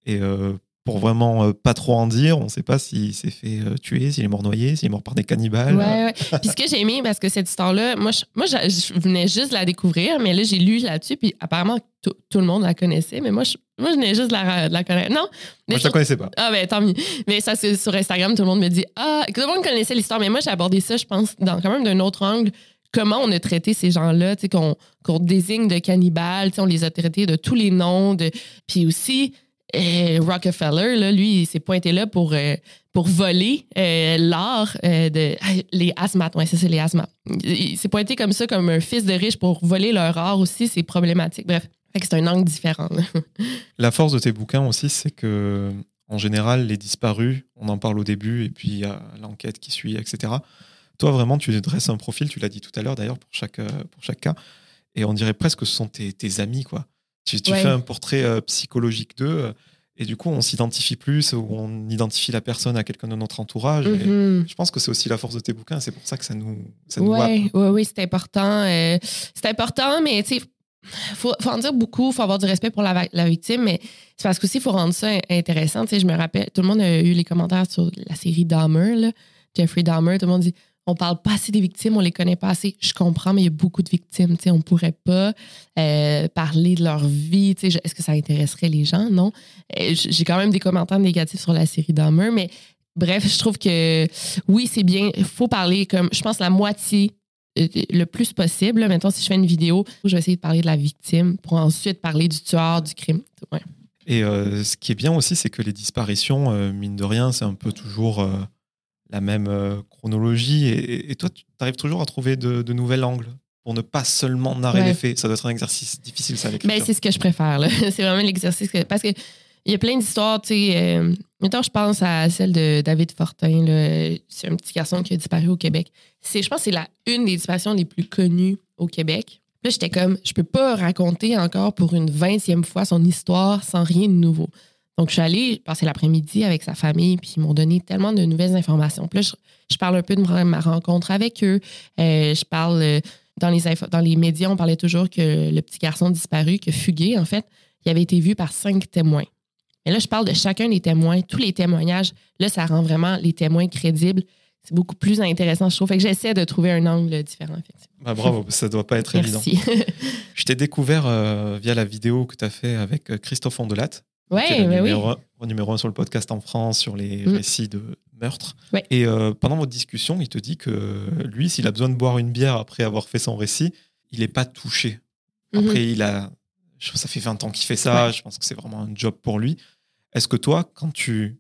Et euh, pour vraiment euh, pas trop en dire, on ne sait pas s'il s'est fait euh, tuer, s'il est mort noyé, s'il est mort par des cannibales. Ouais, ouais. Puis ce que j'ai aimé, parce que cette histoire-là, moi, je, moi, je, venais juste de la découvrir, mais là, j'ai lu là-dessus, puis apparemment, tout, tout le monde la connaissait, mais moi, je, moi, je venais juste de la, de la connaître. Non, mais Moi je sur- la connaissais pas. Ah ben tant mieux. Mais ça c'est sur Instagram, tout le monde me dit ah tout le monde connaissait l'histoire, mais moi j'ai abordé ça, je pense, dans quand même d'un autre angle. Comment on a traité ces gens-là, tu sais, qu'on désigne de cannibales, tu sais, on les a traités de tous les noms, de puis aussi euh, Rockefeller, lui, il s'est pointé là pour euh, pour voler euh, l'art euh, de ah, les asthmates, c'est ça, les asthmates. Il, s'est pointé comme ça, comme un fils de riche pour voler leur art aussi, c'est problématique. Bref, c'est un angle différent. La force de tes bouquins aussi, c'est que en général, les disparus, on en parle au début, et puis l'enquête qui suit, etc. Toi, vraiment, tu dresses un profil, tu l'as dit tout à l'heure d'ailleurs, pour chaque, pour chaque cas, et on dirait presque que ce sont tes, tes amis, quoi. Tu, tu Ouais. fais un portrait euh, psychologique d'eux, euh, et du coup, on s'identifie plus, ou on identifie la personne à quelqu'un de notre entourage. et Mhm. Je pense que c'est aussi la force de tes bouquins, c'est pour ça que ça nous, ça nous happe. Oui, oui, c'est important. euh, c'est important, mais tu sais, faut, faut en dire beaucoup, faut avoir du respect pour la, victime, mais c'est parce qu'aussi, il faut rendre ça in- intéressant. Tu sais, je me rappelle, tout le monde a eu les commentaires sur la série Dahmer, là, Jeffrey Dahmer, tout le monde dit on parle pas assez des victimes, on les connaît pas assez. Je comprends, mais il y a beaucoup de victimes. Tu on pourrait pas euh, parler de leur vie. Est-ce que ça intéresserait les gens? Non. Euh, J'ai quand même des commentaires négatifs sur la série Dahmer, mais bref, je trouve que oui, c'est bien. Il faut parler comme, je pense, la moitié euh, le plus possible. Mettons, si je fais une vidéo, je vais essayer de parler de la victime pour ensuite parler du tueur, du crime. Et ce qui est bien aussi, c'est que les disparitions, mine de rien, c'est un peu toujours la même euh, chronologie. Et, et toi, tu arrives toujours à trouver de, de nouveaux angles pour ne pas seulement narrer Ouais. les faits. Ça doit être un exercice difficile, ça, l'écriture. Ben, c'est ce que je préfère. c'est vraiment l'exercice. que- parce que il y a plein d'histoires, tu sais. Euh, mettons, je pense à celle de David Fortin. C'est un petit garçon qui a disparu au Québec. C'est, je pense que c'est la, une des disparitions les plus connues au Québec. Là, j'étais comme, je peux pas raconter encore pour une vingtième fois son histoire sans rien de nouveau. Donc, je suis allée passer l'après-midi avec sa famille, puis ils m'ont donné tellement de nouvelles informations. Puis là, je, je parle un peu de ma rencontre avec eux. Euh, je parle euh, dans les, dans les médias, on parlait toujours que le petit garçon disparu, que fugué, en fait, il avait été vu par cinq témoins. Mais là, je parle de chacun des témoins, tous les témoignages. Là, ça rend vraiment les témoins crédibles. C'est beaucoup plus intéressant, je trouve. Fait que j'essaie de trouver un angle différent, effectivement. Bah, bravo, ça doit pas être évident. Merci. Je t'ai découvert euh, via la vidéo que tu as fait avec Christophe Ondelat, qui est ouais, le mais oui. numéro, un- numéro un sur le podcast en France sur les Mm. récits de meurtres. Ouais. Et euh, pendant votre discussion, il te dit que lui, s'il a besoin de boire une bière après avoir fait son récit, il est pas touché. Mhm. Après, il a, je pense que ça fait 20 ans qu'il fait ça. Ouais. Je pense que c'est vraiment un job pour lui. Est-ce que toi, quand tu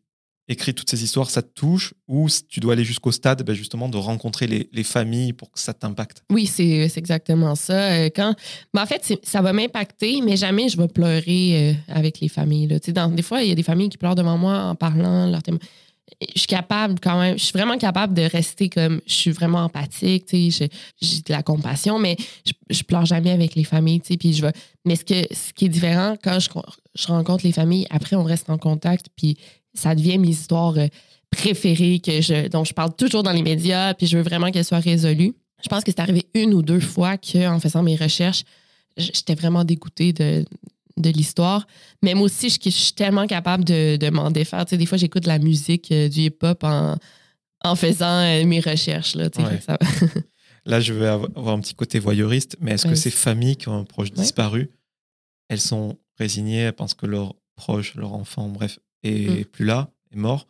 écris toutes ces histoires, ça te touche ou tu dois aller jusqu'au stade, ben, justement, de rencontrer les, les familles pour que ça t'impacte? Oui, c'est c'est exactement ça. Euh, Quand, ben, en fait, ça va m'impacter, mais jamais je vais pleurer euh, avec les familles. Là. Dans, des fois, il y a des familles qui pleurent devant moi en parlant leur Je suis capable quand même, je suis vraiment capable de rester comme, je suis vraiment empathique, j'ai de la compassion, mais je, pleure jamais avec les familles, puis je vais. Mais ce, que, ce qui est différent, quand je, je rencontre les familles, après, on reste en contact, puis ça devient mes histoires euh, préférées que je, dont je parle toujours dans les médias, puis je veux vraiment qu'elles soient résolues. Je pense que c'est arrivé une ou deux fois qu'en faisant mes recherches, j'étais vraiment dégoûtée de, de l'histoire. Mais moi aussi, je, je suis tellement capable de, de m'en défaire. Tu sais, des fois, j'écoute de la musique, euh, du hip-hop en, en faisant euh, mes recherches. Là, tu sais, Ouais. fait que ça- Là, je av- avoir un petit côté voyeuriste, mais est-ce que Ouais. ces familles qui ont un proche Ouais. disparu, elles sont résignées, elles pensent que leur proche, leur enfant, bref, est Mm. plus là, est mort,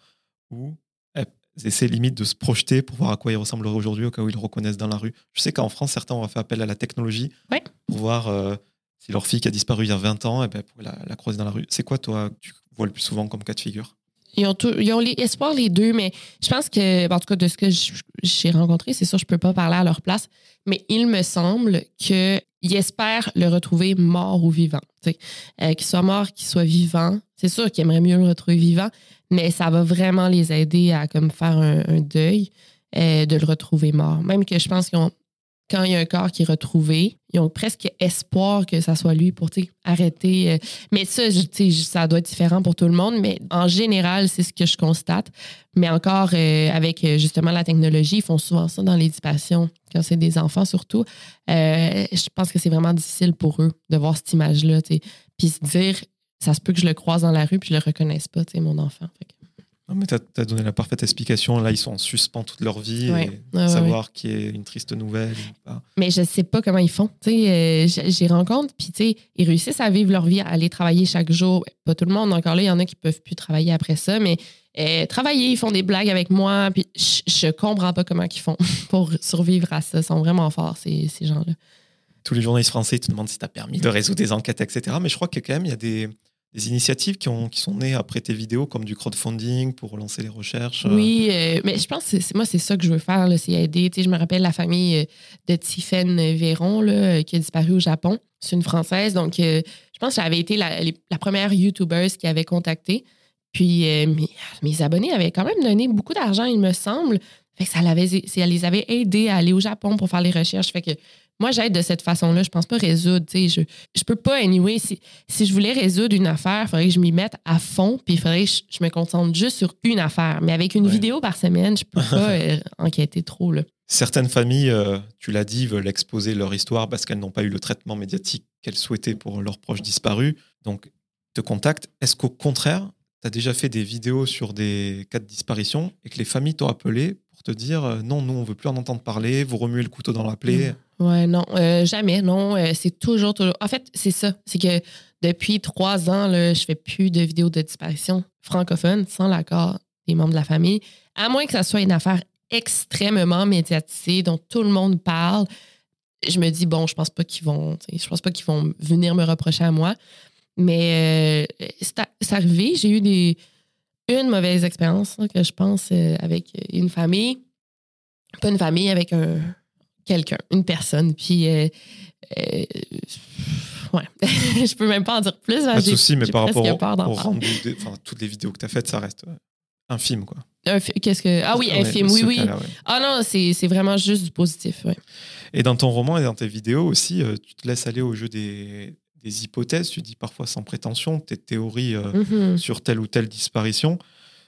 ou elles essaient limite de se projeter pour voir à quoi il ressemblerait aujourd'hui au cas où ils le reconnaissent dans la rue Je sais qu'en France, certains ont fait appel à la technologie Ouais. pour voir euh, si leur fille qui a disparu il y a 20 ans, eh ben, pour la, la croiser dans la rue. C'est quoi, toi, que tu vois le plus souvent comme cas de figure? Ils ont, tout- ils ont les espoirs les deux, mais je pense que, en tout cas, de ce que j'ai rencontré, c'est sûr, je peux pas parler à leur place, mais il me semble qu'ils espèrent le retrouver mort ou vivant. Euh, qu'il soit mort, qu'il soit vivant. C'est sûr qu'ils aimeraient mieux le retrouver vivant, mais ça va vraiment les aider à comme faire un, deuil euh, de le retrouver mort. Même que je pense qu'ils quand il y a un corps qui est retrouvé, ils ont presque espoir que ça soit lui pour arrêter. euh, mais ça, ça doit être différent pour tout le monde, mais en général, c'est ce que je constate. Mais encore, euh, avec euh, justement la technologie, ils font souvent ça dans l'éducation, quand c'est des enfants surtout. Je pense que c'est vraiment difficile pour eux de voir cette image-là. Puis se dire, ça se peut que je le croise dans la rue puis je le reconnaisse pas, mon enfant. Non, mais tu as, donné la parfaite explication. Là, ils sont en suspens toute leur vie Ouais. et Ouais, ouais, savoir qui est une triste nouvelle pas. Mais je sais pas comment ils font. Euh, j'y rencontre, puis ils réussissent à vivre leur vie, à aller travailler chaque jour. Pas tout le monde, encore là, il y en a qui peuvent plus travailler après ça, mais euh, travailler, ils font des blagues avec moi, puis je, je comprends pas comment ils font pour survivre à ça. Ils sont vraiment forts, ces, ces gens-là. tous les journalistes français ils te demandent si tu as permis de résoudre des enquêtes, etc. Mais je crois que quand même, il y a des, des initiatives qui, ont, qui sont nées après tes vidéos, comme du crowdfunding pour relancer les recherches. euh? Oui, euh, mais je pense que moi, c'est ça que je veux faire, c'est aider. Tu sais, je me rappelle la famille euh, de Tiffaine Véron là, qui a disparu au Japon. C'est une Française. Donc, je pense que j'avais été la, la première YouTubeuse qui avait contacté. Puis, mes, mes abonnés avaient quand même donné beaucoup d'argent, il me semble. Fait que ça les avait aidés à aller au Japon pour faire les recherches. Fait que moi, j'aide de cette façon-là. Je pense pas résoudre. Je, je peux pas, anyway. Si, si je voulais résoudre une affaire, il faudrait que je m'y mette à fond, puis il faudrait que je, je me concentre juste sur une affaire. Mais avec une Ouais. vidéo par semaine, je peux pas euh, enquêter trop. Là. Certaines familles, euh, tu l'as dit, veulent exposer leur histoire parce qu'elles n'ont pas eu le traitement médiatique qu'elles souhaitaient pour leurs proches disparus. Donc, te contactent. Est-ce qu'au contraire, tu as déjà fait des vidéos sur des cas de disparition et que les familles t'ont appelé pour te dire euh, non, nous, on veut plus en entendre parler, vous remuez le couteau dans la plaie? Ouais, non, euh, jamais, non. euh, c'est toujours, toujours. En fait, c'est ça. C'est que depuis trois ans, là, je fais plus de vidéos de disparition francophone sans l'accord des membres de la famille, à moins que ça soit une affaire extrêmement médiatisée dont tout le monde parle. Je me dis bon, je pense pas qu'ils vont, je pense pas qu'ils vont venir me reprocher à moi. Mais euh, c'est arrivé, j'ai eu des une mauvaise expérience là, que je pense euh, avec une famille, pas une famille avec un quelqu'un, une personne. Puis, euh, euh, ouais, je peux même pas en dire plus. Pas de souci, mais par rapport au, au rendu, toutes les vidéos que tu as faites, ça reste euh. Quoi. Un fi- Qu'est-ce que ah oui, un Ouais, film, oui, oui. ouais. Ah non, c'est vraiment juste du positif. Ouais. Et dans ton roman et dans tes vidéos aussi, euh, tu te laisses aller au jeu des, des hypothèses. Tu dis parfois sans prétention tes théories euh, Mhm. sur telle ou telle disparition.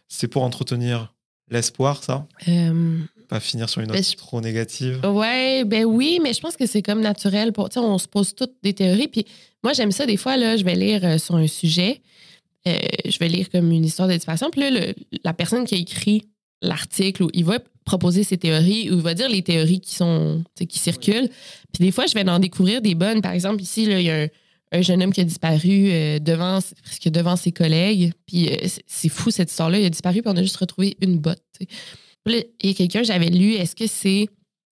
C'est pour entretenir l'espoir, ça? Euh, Pas finir sur une note Ben, je- trop négative. Ouais, ben oui, mais je pense que c'est comme naturel. Pour, on se pose toutes des théories. Puis moi, j'aime ça des fois. Là, je vais lire euh, sur un sujet. euh, je vais lire comme une histoire de disparition. Puis là, le- la personne qui a écrit l'article, il va proposer ses théories ou il va dire les théories qui sont qui circulent. Puis des fois, je vais en découvrir des bonnes. Par exemple, ici, il y a un, un jeune homme qui a disparu euh, devant, presque devant ses collègues. Puis c'est- fou cette histoire-là. Il a disparu, puis on a juste retrouvé une botte. Il y a quelqu'un, j'avais lu, est-ce que c'est.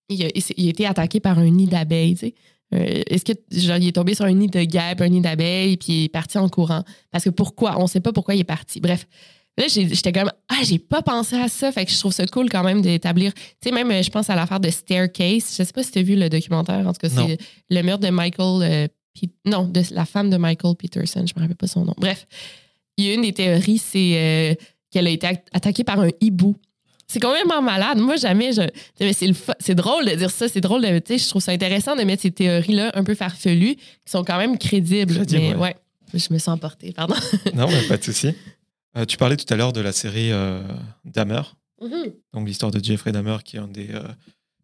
Il a, il a été attaqué par un nid d'abeilles, tu sais. euh, est-ce que genre, il est tombé sur un nid de guêpes, un nid d'abeilles, puis il est parti en courant? Parce que pourquoi? On sait pas pourquoi il est parti. Bref. Là, j'étais comme, ah, j'ai pas pensé à ça. Fait que je trouve ça cool quand même d'établir. Tu sais, même, je pense à l'affaire de Staircase. Je sais pas si tu as vu le documentaire. En tout cas, c'est le meurtre de Michael. euh, non, de la femme de Michael Peterson. Je me rappelle pas son nom. Bref, il y a une des théories, c'est euh, qu'elle a été attaquée par un hibou. C'est complètement malade. Moi, jamais, je. mais C'est le fa- c'est drôle de dire ça. C'est drôle de. tu sais, Je trouve ça intéressant de mettre ces théories-là un peu farfelues, qui sont quand même crédibles. Crédibles, mais ouais. ouais. Je me sens emportée, pardon. Non, mais pas de souci. Euh, tu parlais tout à l'heure de la série euh, Dahmer, donc l'histoire de Jeffrey Dahmer, qui est un des euh,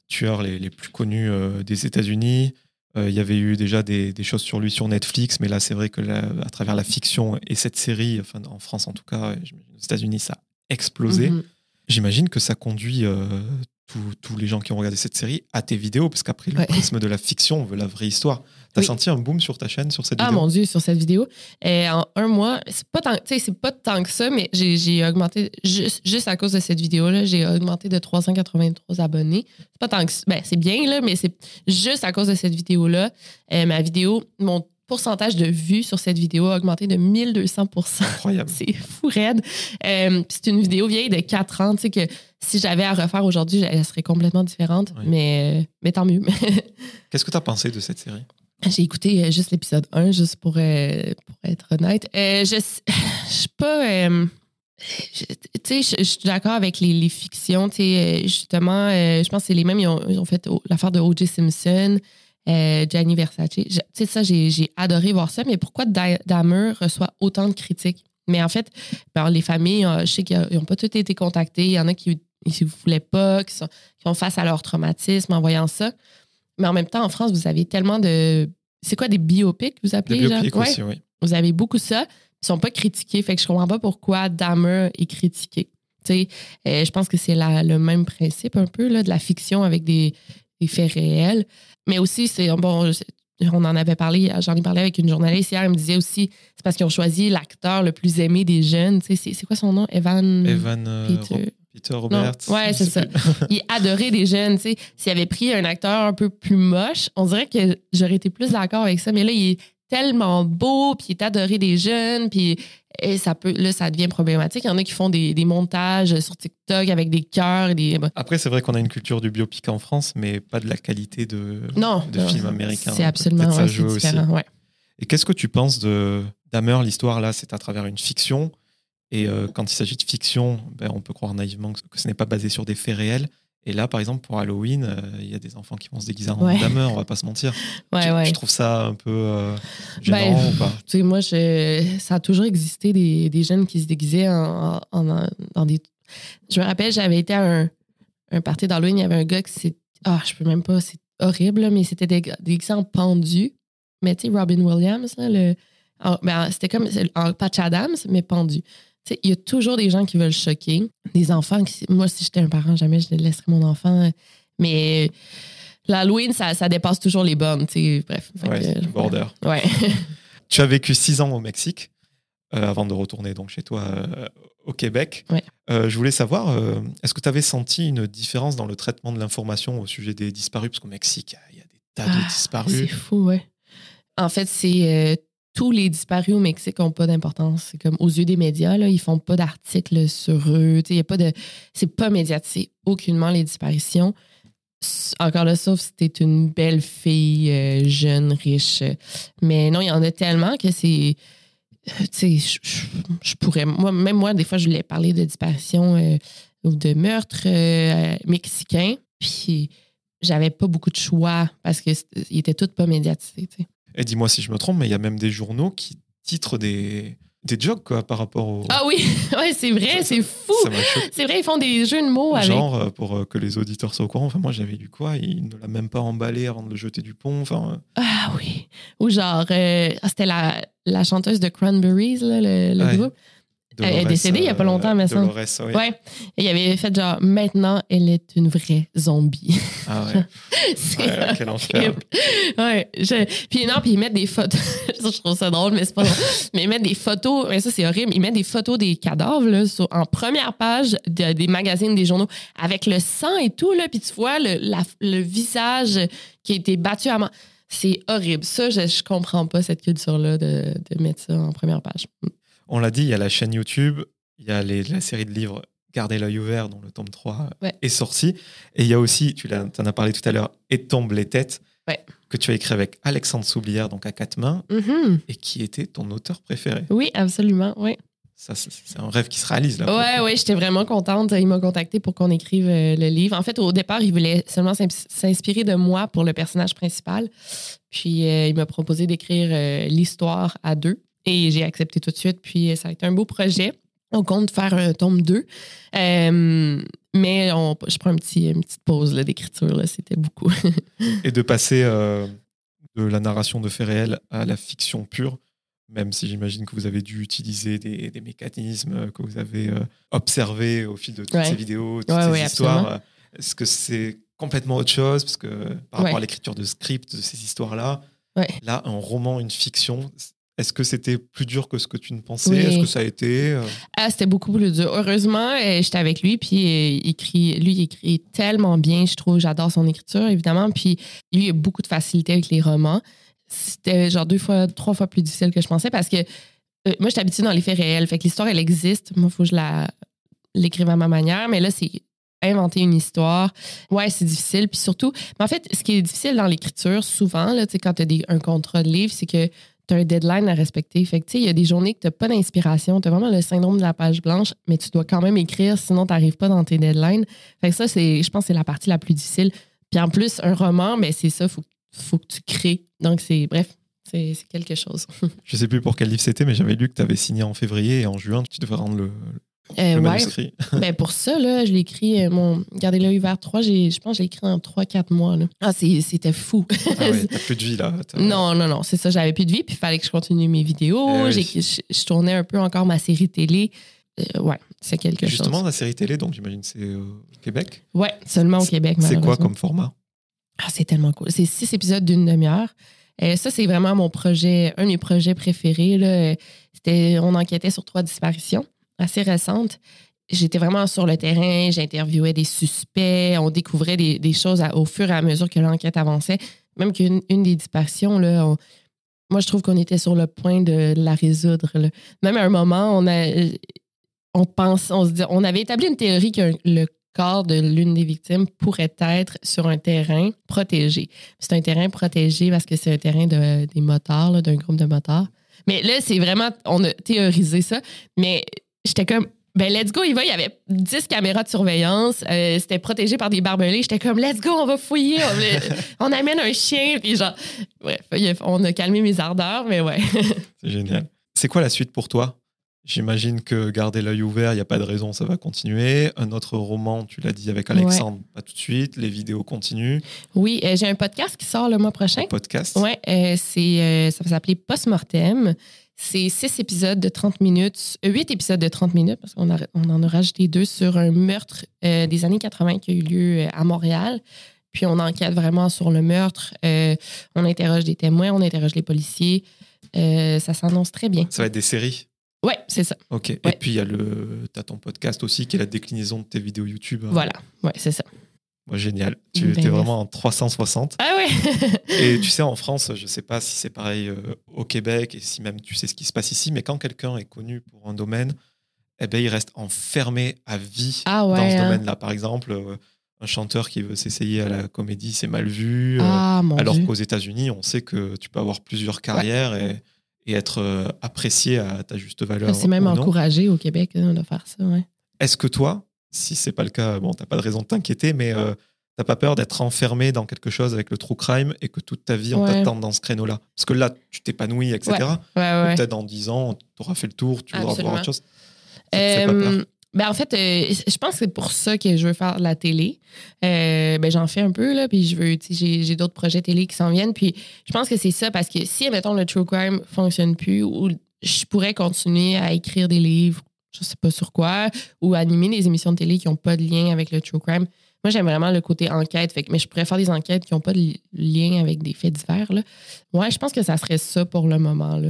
tueurs les, les plus connus euh, des États-Unis. Il y avait eu déjà des, des choses sur lui sur Netflix, mais là, c'est vrai que là, à travers la fiction et cette série, enfin en France en tout cas, aux États-Unis, ça a explosé. Mhm. J'imagine que ça conduit euh, tous- les gens qui ont regardé cette série à tes vidéos, parce qu'après le Ouais. prisme de la fiction, on veut la vraie histoire. T'as Oui. senti un boom sur ta chaîne, sur cette Ah vidéo? mon Dieu, sur cette vidéo. Euh, en un mois, c'est pas tant, pas tant que ça, mais j'ai augmenté, juste, juste à cause de cette vidéo-là, j'ai augmenté de 383 abonnés. C'est pas tant que. Ben, c'est bien, là, mais c'est juste à cause de cette vidéo-là. Euh, ma vidéo, mon pourcentage de vues sur cette vidéo a augmenté de 1200 Incroyable. C'est fou raide. Euh, c'est une vidéo vieille de 4 ans, tu sais, que si j'avais à refaire aujourd'hui, elle serait complètement différente. Oui. Mais, euh, mais tant mieux. Qu'est-ce que tu as pensé de cette série? J'ai écouté euh, juste l'épisode 1, juste pour, euh, pour être honnête. Euh, je je suis pas. tu sais, je- je suis d'accord avec les, les fictions. Tu sais, justement, je pense que c'est les mêmes. Ils ont, ils ont fait l'affaire de O.J. Simpson, euh, Gianni Versace. Tu sais, ça, j'ai adoré voir ça. Mais pourquoi Da- Dahmer reçoit autant de critiques? Mais en fait, ben, les familles, euh, je sais qu'ils n'ont pas toutes été contactées. Il y en a qui ne voulaient pas, qui sont, qui face à leur traumatisme en voyant ça. Mais en même temps, en France, vous avez tellement de. C'est quoi des biopics, vous Des appelez genre? biopics Ouais. aussi, oui. Vous avez beaucoup ça. Ils sont pas critiqués. Fait que je comprends pas pourquoi Dahmer est critiqué. Euh, je pense que c'est le même principe un peu là, de la fiction avec des, des faits réels. Mais aussi, c'est bon. On en avait parlé, j'en ai parlé avec une journaliste hier. Elle me disait aussi, c'est parce qu'ils ont choisi l'acteur le plus aimé des jeunes. Tu sais, c'est quoi son nom? Evan. Evan euh, Peter. Ro- Peter Roberts. ouais, c'est ça. il adoré des jeunes. tu sais. S'il avait pris un acteur un peu plus moche, on dirait que j'aurais été plus d'accord avec ça. Mais là, il est tellement beau, puis il est adoré des jeunes, puis et ça peut, là, ça devient problématique. Il y en a qui font des, des montages sur TikTok avec des cœurs et des. Après, c'est vrai qu'on a une culture du biopic en France, mais pas de la qualité de, Non, de non, films américains. C'est absolument ça ouais, joue c'est aussi. différent. Ouais. Et qu'est-ce que tu penses de Dahmer L'histoire, là, c'est à travers une fiction? Et euh, quand il s'agit de fiction, ben, on peut croire naïvement que ce n'est pas basé sur des faits réels. Et là, par exemple, pour Halloween, euh, il y a des enfants qui vont se déguiser en Ouais. Dahmer, on va pas se mentir. Ouais, tu, ouais. tu trouves ça un peu euh, gênant Ben, ou pas? Tu sais, moi, je, ça a toujours existé des, des jeunes qui se déguisaient en, en- en- dans des. Je me rappelle, j'avais été à un, un party d'Halloween, il y avait un gars qui s'est. Ah, je peux même pas, c'est horrible, mais c'était dég- déguisé en pendu. Mais tu sais, Robin Williams, là, le, en- ben, c'était comme en Patch Adams, mais pendu. Il y a toujours des gens qui veulent choquer. Des enfants qui. Moi, si j'étais un parent, jamais je laisserais mon enfant. Mais l'Halloween, ça, ça dépasse toujours les bornes, tu sais. Bref. Ouais, que, border. Ouais. Tu as vécu six ans au Mexique euh, avant de retourner donc chez toi euh, au Québec. Ouais. Euh, je voulais savoir, est-ce que tu avais senti une différence dans le traitement de l'information au sujet des disparus? Parce qu'au Mexique, il y a des tas de Ah, disparus. C'est fou, ouais. En fait, c'est tous les disparus au Mexique n'ont pas d'importance. C'est comme aux yeux des médias, là, ils font pas d'articles sur eux. Il y a pas de, c'est pas médiatisé aucunement les disparitions. Encore là, sauf si t'es une belle fille, euh, jeune, riche. Mais non, il y en a tellement que c'est. Tu je- pourrais. Moi, même moi, des fois, je voulais parler de disparition euh, ou de meurtre euh, mexicain. Puis j'avais pas beaucoup de choix parce qu'ils étaient tous pas médiatisés. Et dis-moi si je me trompe, mais il y a même des journaux qui titrent des, des jokes quoi, par rapport au. Ah oui, ouais, c'est vrai, c'est fou. C'est vrai, ils font des jeux de mots avec. Genre, euh, pour euh, que les auditeurs soient au courant, enfin, moi j'avais lu quoi? Il ne l'a même pas emballé avant de le jeter du pont. Enfin, euh, Ah oui. Ou genre, euh, ah, c'était la, la chanteuse de Cranberries, là, le, le Ouais. groupe. Elle est décédée il y a pas longtemps, me semble. Dolores, oui. Ouais. Et il avait fait genre, maintenant, elle est une vraie zombie. Ah ouais. C'est Ouais, quel enfer. Ouais, je- puis non, puis ils mettent des photos. Ça, je trouve ça drôle, mais c'est pas drôle. Mais ils mettent des photos, mais ça c'est horrible. Ils mettent des photos des cadavres là, sur- en première page de- des magazines, des journaux, avec le sang et tout là, puis tu vois le, la- le visage qui a été battu à mort. C'est horrible. Ça, je, je comprends pas cette culture-là de, de mettre ça en première page. On l'a dit, il y a la chaîne YouTube, il y a les- la série de livres Gardez l'œil ouvert, dont le tome 3 Ouais. est sorti. Et il y a aussi, tu en as parlé tout à l'heure, Et tombe les têtes, Ouais. que tu as écrit avec Alexandre Soublière, donc à quatre mains, Mhm. et qui était ton auteur préféré. Oui, absolument. Oui. Ça, c'est un rêve qui se réalise là. Ouais, ouais, j'étais vraiment contente. Il m'a contacté pour qu'on écrive euh, le livre. En fait, au départ, il voulait seulement s'ins- s'inspirer de moi pour le personnage principal. Puis, euh, il m'a proposé d'écrire euh, l'histoire à deux. Et j'ai accepté tout de suite. Puis, ça a été un beau projet. On compte faire un tome 2. Euh, mais on- je prends un petit, une petite pause d'écriture. C'était beaucoup. Et de passer euh, de la narration de faits réels à la fiction pure, même si j'imagine que vous avez dû utiliser des, des mécanismes que vous avez euh, observés au fil de toutes Ouais. ces vidéos, toutes Ouais, ces ouais, histoires. euh, Est-ce que c'est complètement autre chose? Parce que par rapport à l'écriture de script de ces histoires-là, là, un roman, une fiction, est-ce que c'était plus dur que ce que tu ne pensais? Oui. Est-ce que ça a été euh, Ah, c'était beaucoup plus dur. Heureusement, euh, j'étais avec lui, puis euh, il écrit, lui, il écrit tellement bien, je trouve. J'adore son écriture, évidemment. Puis lui, il a beaucoup de facilité avec les romans. C'était genre deux fois, trois fois plus difficile que je pensais parce que euh, moi, je suis habituée dans les faits réels. Fait que l'histoire, elle existe. Moi, il faut que je la, l'écrive à ma manière. Mais là, c'est inventer une histoire. Ouais, c'est difficile. Puis surtout, mais en fait, ce qui est difficile dans l'écriture, souvent, là, quand tu as un contrat de livre, c'est que tu as un deadline à respecter. Fait que, tu sais, il y a des journées que tu n'as pas d'inspiration. Tu as vraiment le syndrome de la page blanche, mais tu dois quand même écrire, sinon tu n'arrives pas dans tes deadlines. Fait que ça, c'est, je pense que c'est la partie la plus difficile. Puis en plus, un roman, ben, c'est ça, il faut, faut que tu crées. Donc, c'est, bref, c'est, c'est quelque chose. Je sais plus pour quel livre c'était, mais j'avais lu que tu avais signé en février et en juin, tu devais rendre le, Euh, ouais, ben pour ça, là, je l'ai écrit, euh, mon Gardez l'œil ouvert 3, j'ai, je pense que je l'ai écrit en 3-4 mois. Là. Ah, c'était fou. Ah ouais, t'as plus de vie là. Non, non, non, c'est ça. J'avais plus de vie, puis il fallait que je continue mes vidéos. Oui. J'ai- je, je tournais un peu encore ma série télé. Euh, ouais, c'est quelque Justement, chose. la série télé, donc j'imagine c'est euh, au Québec? Ouais, seulement au Québec, C'est quoi comme format? Ah, c'est tellement cool. C'est six épisodes d'une demi-heure. Euh, ça, c'est vraiment mon projet, un de mes projets préférés. Là. Euh, C'était, on enquêtait sur trois disparitions assez récentes. J'étais vraiment sur le terrain, j'interviewais des suspects, on découvrait des, choses au fur et à mesure que l'enquête avançait. Même qu'une une des disparitions, là, moi, je trouve qu'on était sur le point de la résoudre. Même à un moment, on, a, on, pense, on, se dit, on avait établi une théorie que le corps de l'une des victimes pourrait être sur un terrain protégé. C'est un terrain protégé parce que c'est un terrain de, des motards, d'un groupe de motards. Mais là, c'est vraiment, on a théorisé ça. Mais j'étais comme, ben let's go, il va. Il y avait 10 caméras de surveillance. euh, C'était protégé par des barbelés. J'étais comme, let's go, on va fouiller. On, on amène un chien. Puis genre, bref, on a calmé mes ardeurs, mais ouais. C'est génial. C'est quoi la suite pour toi? J'imagine que garder l'œil ouvert, il n'y a pas de raison, ça va continuer. Un autre roman, tu l'as dit avec Alexandre, pas tout de suite. Les vidéos continuent. Oui, euh, j'ai un podcast qui sort le mois prochain. Un podcast. Ouais, euh, c'est, euh, ça va s'appeler Post-Mortem. C'est six épisodes de 30 minutes, euh, huit épisodes de 30 minutes, parce qu'on a- on en a rajouté deux sur un meurtre euh, des années 80 qui a eu lieu euh, à Montréal. Puis on enquête vraiment sur le meurtre. Euh, on interroge des témoins, on interroge les policiers. Ça s'annonce très bien. Ça va être des séries? Ouais, c'est ça. Ok. Et puis il y a le, t'as ton podcast aussi qui est la déclinaison de tes vidéos YouTube. hein. Voilà. Ouais, c'est ça. Génial. Tu es vraiment en 360. Ah ouais. Et tu sais, en France, je sais pas si c'est pareil euh, au Québec et si même tu sais ce qui se passe ici, mais quand quelqu'un est connu pour un domaine, eh ben, il reste enfermé à vie Ah ouais, dans ce hein. domaine-là. Par exemple, euh, un chanteur qui veut s'essayer à la comédie, c'est mal vu. euh, ah mon alors qu'aux États-Unis, on sait que tu peux avoir plusieurs carrières et, et être apprécié à ta juste valeur. C'est même encouragé au Québec hein, de faire ça. Ouais. Est-ce que toi, si c'est pas le cas, bon, t'as pas de raison de t'inquiéter, mais euh, t'as pas peur d'être enfermé dans quelque chose avec le true crime et que toute ta vie on Ouais. t'attende dans ce créneau-là Parce que là, tu t'épanouis, etc. Ouais, Ou ouais. Peut-être dans 10 ans, tu auras fait le tour, tu voudras voir autre chose. Ça te fait pas peur? Euh, ben en fait, euh, je pense que c'est pour ça que je veux faire de la télé. Euh, ben j'en fais un peu, là, puis je veux, j'ai d'autres projets télé qui s'en viennent. Puis je pense que c'est ça, parce que si, mettons, le true crime fonctionne plus, ou je pourrais continuer à écrire des livres, je sais pas sur quoi, ou animer des émissions de télé qui n'ont pas de lien avec le true crime. Moi, j'aime vraiment le côté enquête, mais je pourrais faire des enquêtes qui n'ont pas de li- lien avec des faits divers. Là. Ouais, je pense que ça serait ça pour le moment.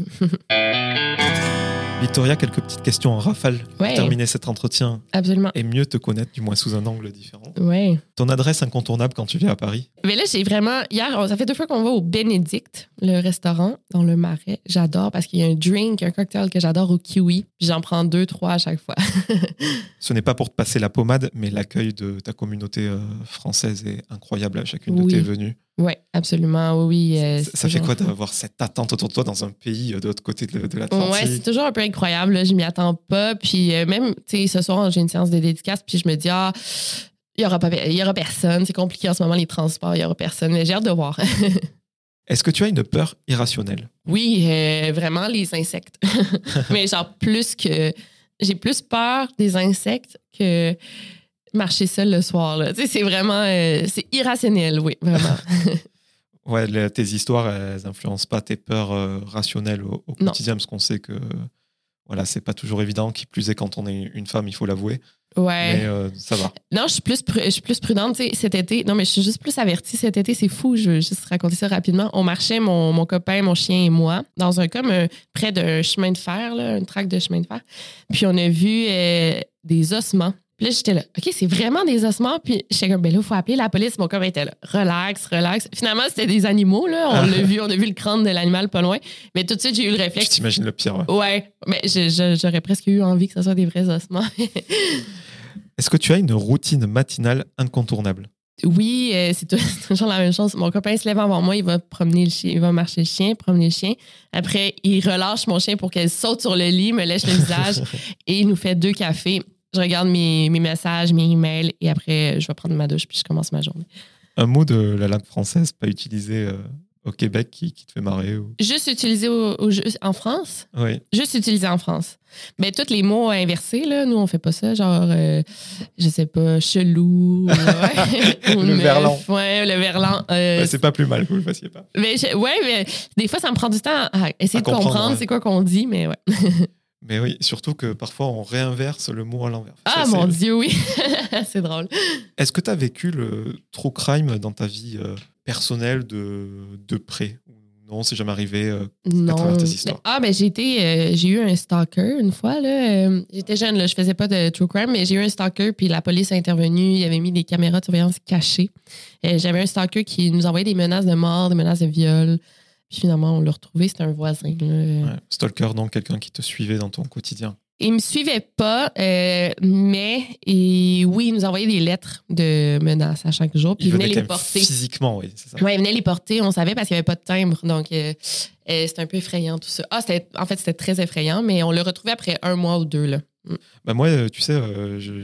Victoria, quelques petites questions en rafale pour terminer cet entretien Absolument. et mieux te connaître, du moins sous un angle différent. Ouais. Ton adresse incontournable quand tu viens à Paris? Mais là, j'ai vraiment. Hier, ça fait deux fois qu'on va au Bénédicte, le restaurant dans le Marais. J'adore parce qu'il y a un drink, un cocktail que j'adore au kiwi. J'en prends deux, trois à chaque fois. Ce n'est pas pour te passer la pommade, mais l'accueil de ta communauté euh, française est incroyable à chacune de tes venues. Ouais, absolument. Oui, oui. euh, ça fait quoi d'avoir cette attente autour de toi dans un pays euh, de l'autre côté de, de l'Atlantique? Ouais, c'est toujours un peu incroyable. là. Je m'y attends pas. Puis euh, même, tu sais, ce soir, j'ai une séance de dédicace. Puis je me dis, ah, il y aura, pas, il y aura personne. C'est compliqué en ce moment, les transports. Il y aura personne. Mais j'ai hâte de voir. Est-ce que tu as une peur irrationnelle? Oui, vraiment les insectes. Mais genre plus que. J'ai plus peur des insectes que marcher seul le soir. là. C'est vraiment. euh, c'est irrationnel, oui, vraiment. Ouais, tes histoires, elles influencent pas tes peurs euh, rationnelles au, quotidien, parce qu'on sait que voilà, c'est pas toujours évident. Qui plus est quand on est une femme, il faut l'avouer. Ouais. Mais euh, ça va. Non, je suis plus, je suis plus prudente. tu sais, cet été, non, mais je suis juste plus avertie. Cet été, c'est fou. Je veux juste raconter ça rapidement. On marchait, mon, mon copain, mon chien et moi, dans un comme euh, près d'un chemin de fer, là, un tract de chemin de fer. Puis on a vu euh, des ossements. Puis là, j'étais là, OK, c'est vraiment des ossements? Puis j'étais comme, ben là, il faut appeler la police. Mon copain était là, relax, relax. Finalement, c'était des animaux, là. On l'a vu, on a vu le crâne de l'animal pas loin. Mais tout de suite, j'ai eu le Je réflexe. t'imagine le pire. ouais. Ouais, mais je- je- j'aurais presque eu envie que ce soit des vrais ossements. Est-ce que tu as une routine matinale incontournable? Oui, euh, c'est toujours la même chose. Mon copain se lève avant moi, il va promener le chien, il va marcher le chien, promener le chien. Après, il relâche mon chien pour qu'elle saute sur le lit, me lèche le visage et il nous fait deux cafés. Je regarde mes, mes messages, mes emails et après, je vais prendre ma douche puis je commence ma journée. Un mot de la langue française pas utilisé euh, au Québec qui, qui te fait marrer ou... Juste utilisé au- au- juste en France? Oui. Juste utilisé en France. Mais tous les mots inversés, là, nous, on fait pas ça. Genre, euh, je sais pas, chelou. ouais, ou Le verlan. Ouais, le verlan. euh, c'est pas plus mal que vous le fassiez pas. Mais je- ouais, mais des fois, ça me prend du temps à essayer À de comprendre, comprendre ouais. c'est quoi qu'on dit, mais ouais. Mais oui, surtout que parfois on réinverse le mot à l'envers. Ah, Ça, mon Dieu, oui. c'est drôle. Est-ce que tu as vécu le true crime dans ta vie euh, personnelle de, de près? Non, c'est jamais arrivé. euh, Non. travers tes histoires. Ah, ben j'ai été, euh, j'ai eu un stalker une fois, là. Euh, J'étais jeune, là. Je faisais pas de true crime, mais j'ai eu un stalker, puis la police a intervenu. Il avait mis des caméras de surveillance cachées. J'avais un stalker qui nous envoyait des menaces de mort, des menaces de viol. Puis finalement, on l'a retrouvé. C'était un voisin, ouais, Stalker, donc quelqu'un qui te suivait dans ton quotidien. Il me suivait pas, euh, mais et oui, il nous envoyait des lettres de menaces à chaque jour, puis il, venait les porter. physiquement, oui, c'est ça. Ouais, il venait les porter, on savait parce qu'il n'y avait pas de timbre, donc euh, euh, c'était un peu effrayant tout ça. Ah, c'était, en fait, c'était très effrayant, mais on l'a retrouvé après un mois ou deux là. Bah moi, tu sais,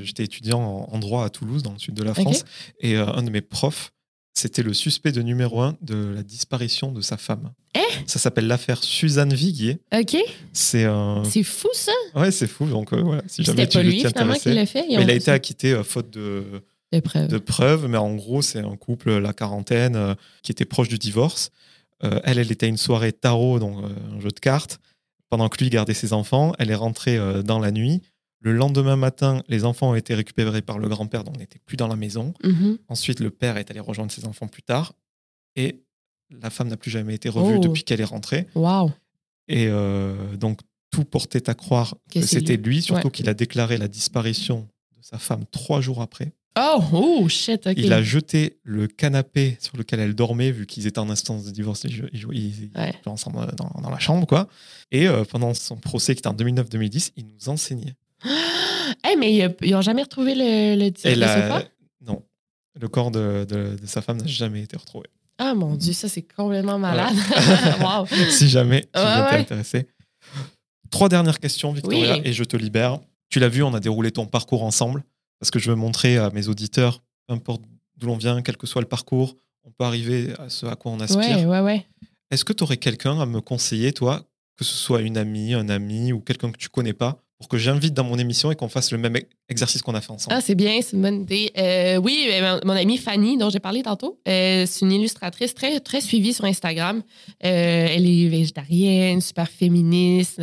j'étais étudiant en, droit à Toulouse, dans le sud de la. France, et un de mes profs, c'était le suspect de numéro un de la disparition de sa femme. Eh Ça s'appelle l'affaire Suzanne Viguier. Ok, C'est un. c'est fou ça. Ouais, c'est fou. Donc euh, voilà, si jamais tu pas lui finalement qui l'a fait. Mais il a été acquitté euh, faute de, de preuve. de preuves, mais en gros, c'est un couple, la quarantaine, euh, qui était proche du divorce. Euh, elle, elle était à une soirée tarot, donc euh, un jeu de cartes, pendant que lui gardait ses enfants. Elle est rentrée euh, dans la nuit. Le lendemain matin, les enfants ont été récupérés par le grand-père, donc on n'était plus dans la maison. Mhm. Ensuite, le père est allé rejoindre ses enfants plus tard. Et la femme n'a plus jamais été revue Oh. depuis qu'elle est rentrée. Wow. Et euh, donc, tout portait à croire Que c'était lui. lui, surtout Ouais. qu'il a déclaré la disparition de sa femme trois jours après. Oh, oh shit. Il a jeté le canapé sur lequel elle dormait, vu qu'ils étaient en instance de divorce, ils, ils Ouais. ensemble dans, dans la chambre, quoi. Et euh, pendant son procès qui était en 2009-2010, il nous enseignait. Hey, mais ils- ils ont jamais retrouvé le, le, le la- non, le corps de, de- de sa femme n'a jamais été retrouvé. Ah mon Dieu, ça c'est complètement malade. wow. si jamais tu Ouais, ouais. t'intéresser. Trois dernières questions, Victoria, Oui. et je te libère. Tu l'as vu, on a déroulé ton parcours ensemble, parce que je veux montrer à mes auditeurs, peu importe d'où l'on vient, quel que soit le parcours, on peut arriver à ce à quoi on aspire. Ouais, ouais, ouais. Est-ce que tu aurais quelqu'un à me conseiller, toi, que ce soit une amie, un ami ou quelqu'un que tu connais pas, pour que j'invite dans mon émission et qu'on fasse le même exercice qu'on a fait ensemble Ah, c'est bien, c'est une bonne idée. Euh, oui, euh, mon, mon amie Fanny, dont j'ai parlé tantôt, euh, c'est une illustratrice très, très suivie sur Instagram. Euh, elle est végétarienne, super féministe.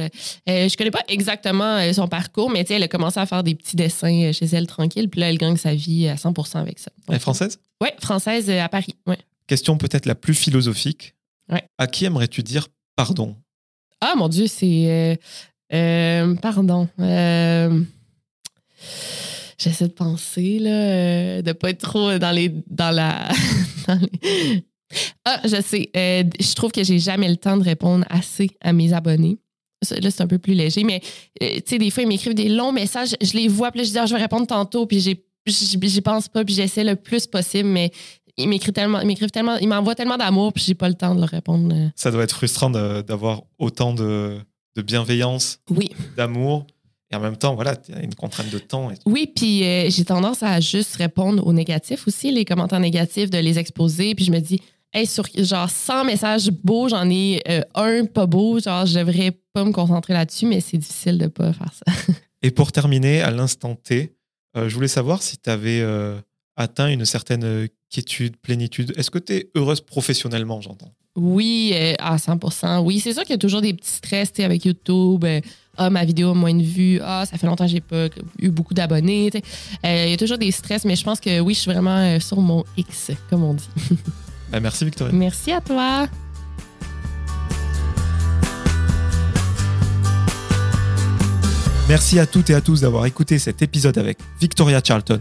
Je connais pas exactement son parcours, mais elle a commencé à faire des petits dessins chez elle tranquille, puis là, elle gagne sa vie à 100 avec ça. Elle est française? Oui, française à Paris. Ouais. Question peut-être la plus philosophique. Ouais. À qui aimerais-tu dire pardon? Ah, mon Dieu, c'est. Euh, pardon. Euh, J'essaie de penser, là, euh, de pas être trop dans les. dans la. Ah, je sais. Je trouve que j'ai jamais le temps de répondre assez à mes abonnés. Là, c'est un peu plus léger, mais tu sais, des fois, ils m'écrivent des longs messages. Je les vois, puis je dis, Ah, je vais répondre tantôt, puis j'y pense pas, puis j'essaie le plus possible, mais ils m'écrivent tellement, ils m'envoient tellement d'amour, puis j'ai pas le temps de leur répondre. Ça doit être frustrant d'avoir autant de, de bienveillance, Oui. d'amour. Et en même temps, voilà, tu as une contrainte de temps. et- Oui, puis euh, j'ai tendance à juste répondre aux négatifs aussi, les commentaires négatifs, de les exposer. Puis je me dis, hey, sur genre 100 messages beaux, j'en ai euh, un pas beau. Genre, je devrais pas me concentrer là-dessus, mais c'est difficile de pas faire ça. Et pour terminer, à l'instant T, euh, je voulais savoir si tu avais atteint une certaine euh, quiétude, plénitude. Est-ce que tu es heureuse professionnellement, j'entends? Oui, euh, à 100 Oui, c'est sûr qu'il y a toujours des petits stress avec YouTube. euh, ah, ma vidéo a moins de vues. Ah, ça fait longtemps que j'ai pas eu beaucoup d'abonnés. Il y a toujours des stress, mais je pense que oui, je suis vraiment sur mon X, comme on dit. Bah, Merci Victorine. Merci à toi. Merci à toutes et à tous d'avoir écouté cet épisode avec Victoria Charlton.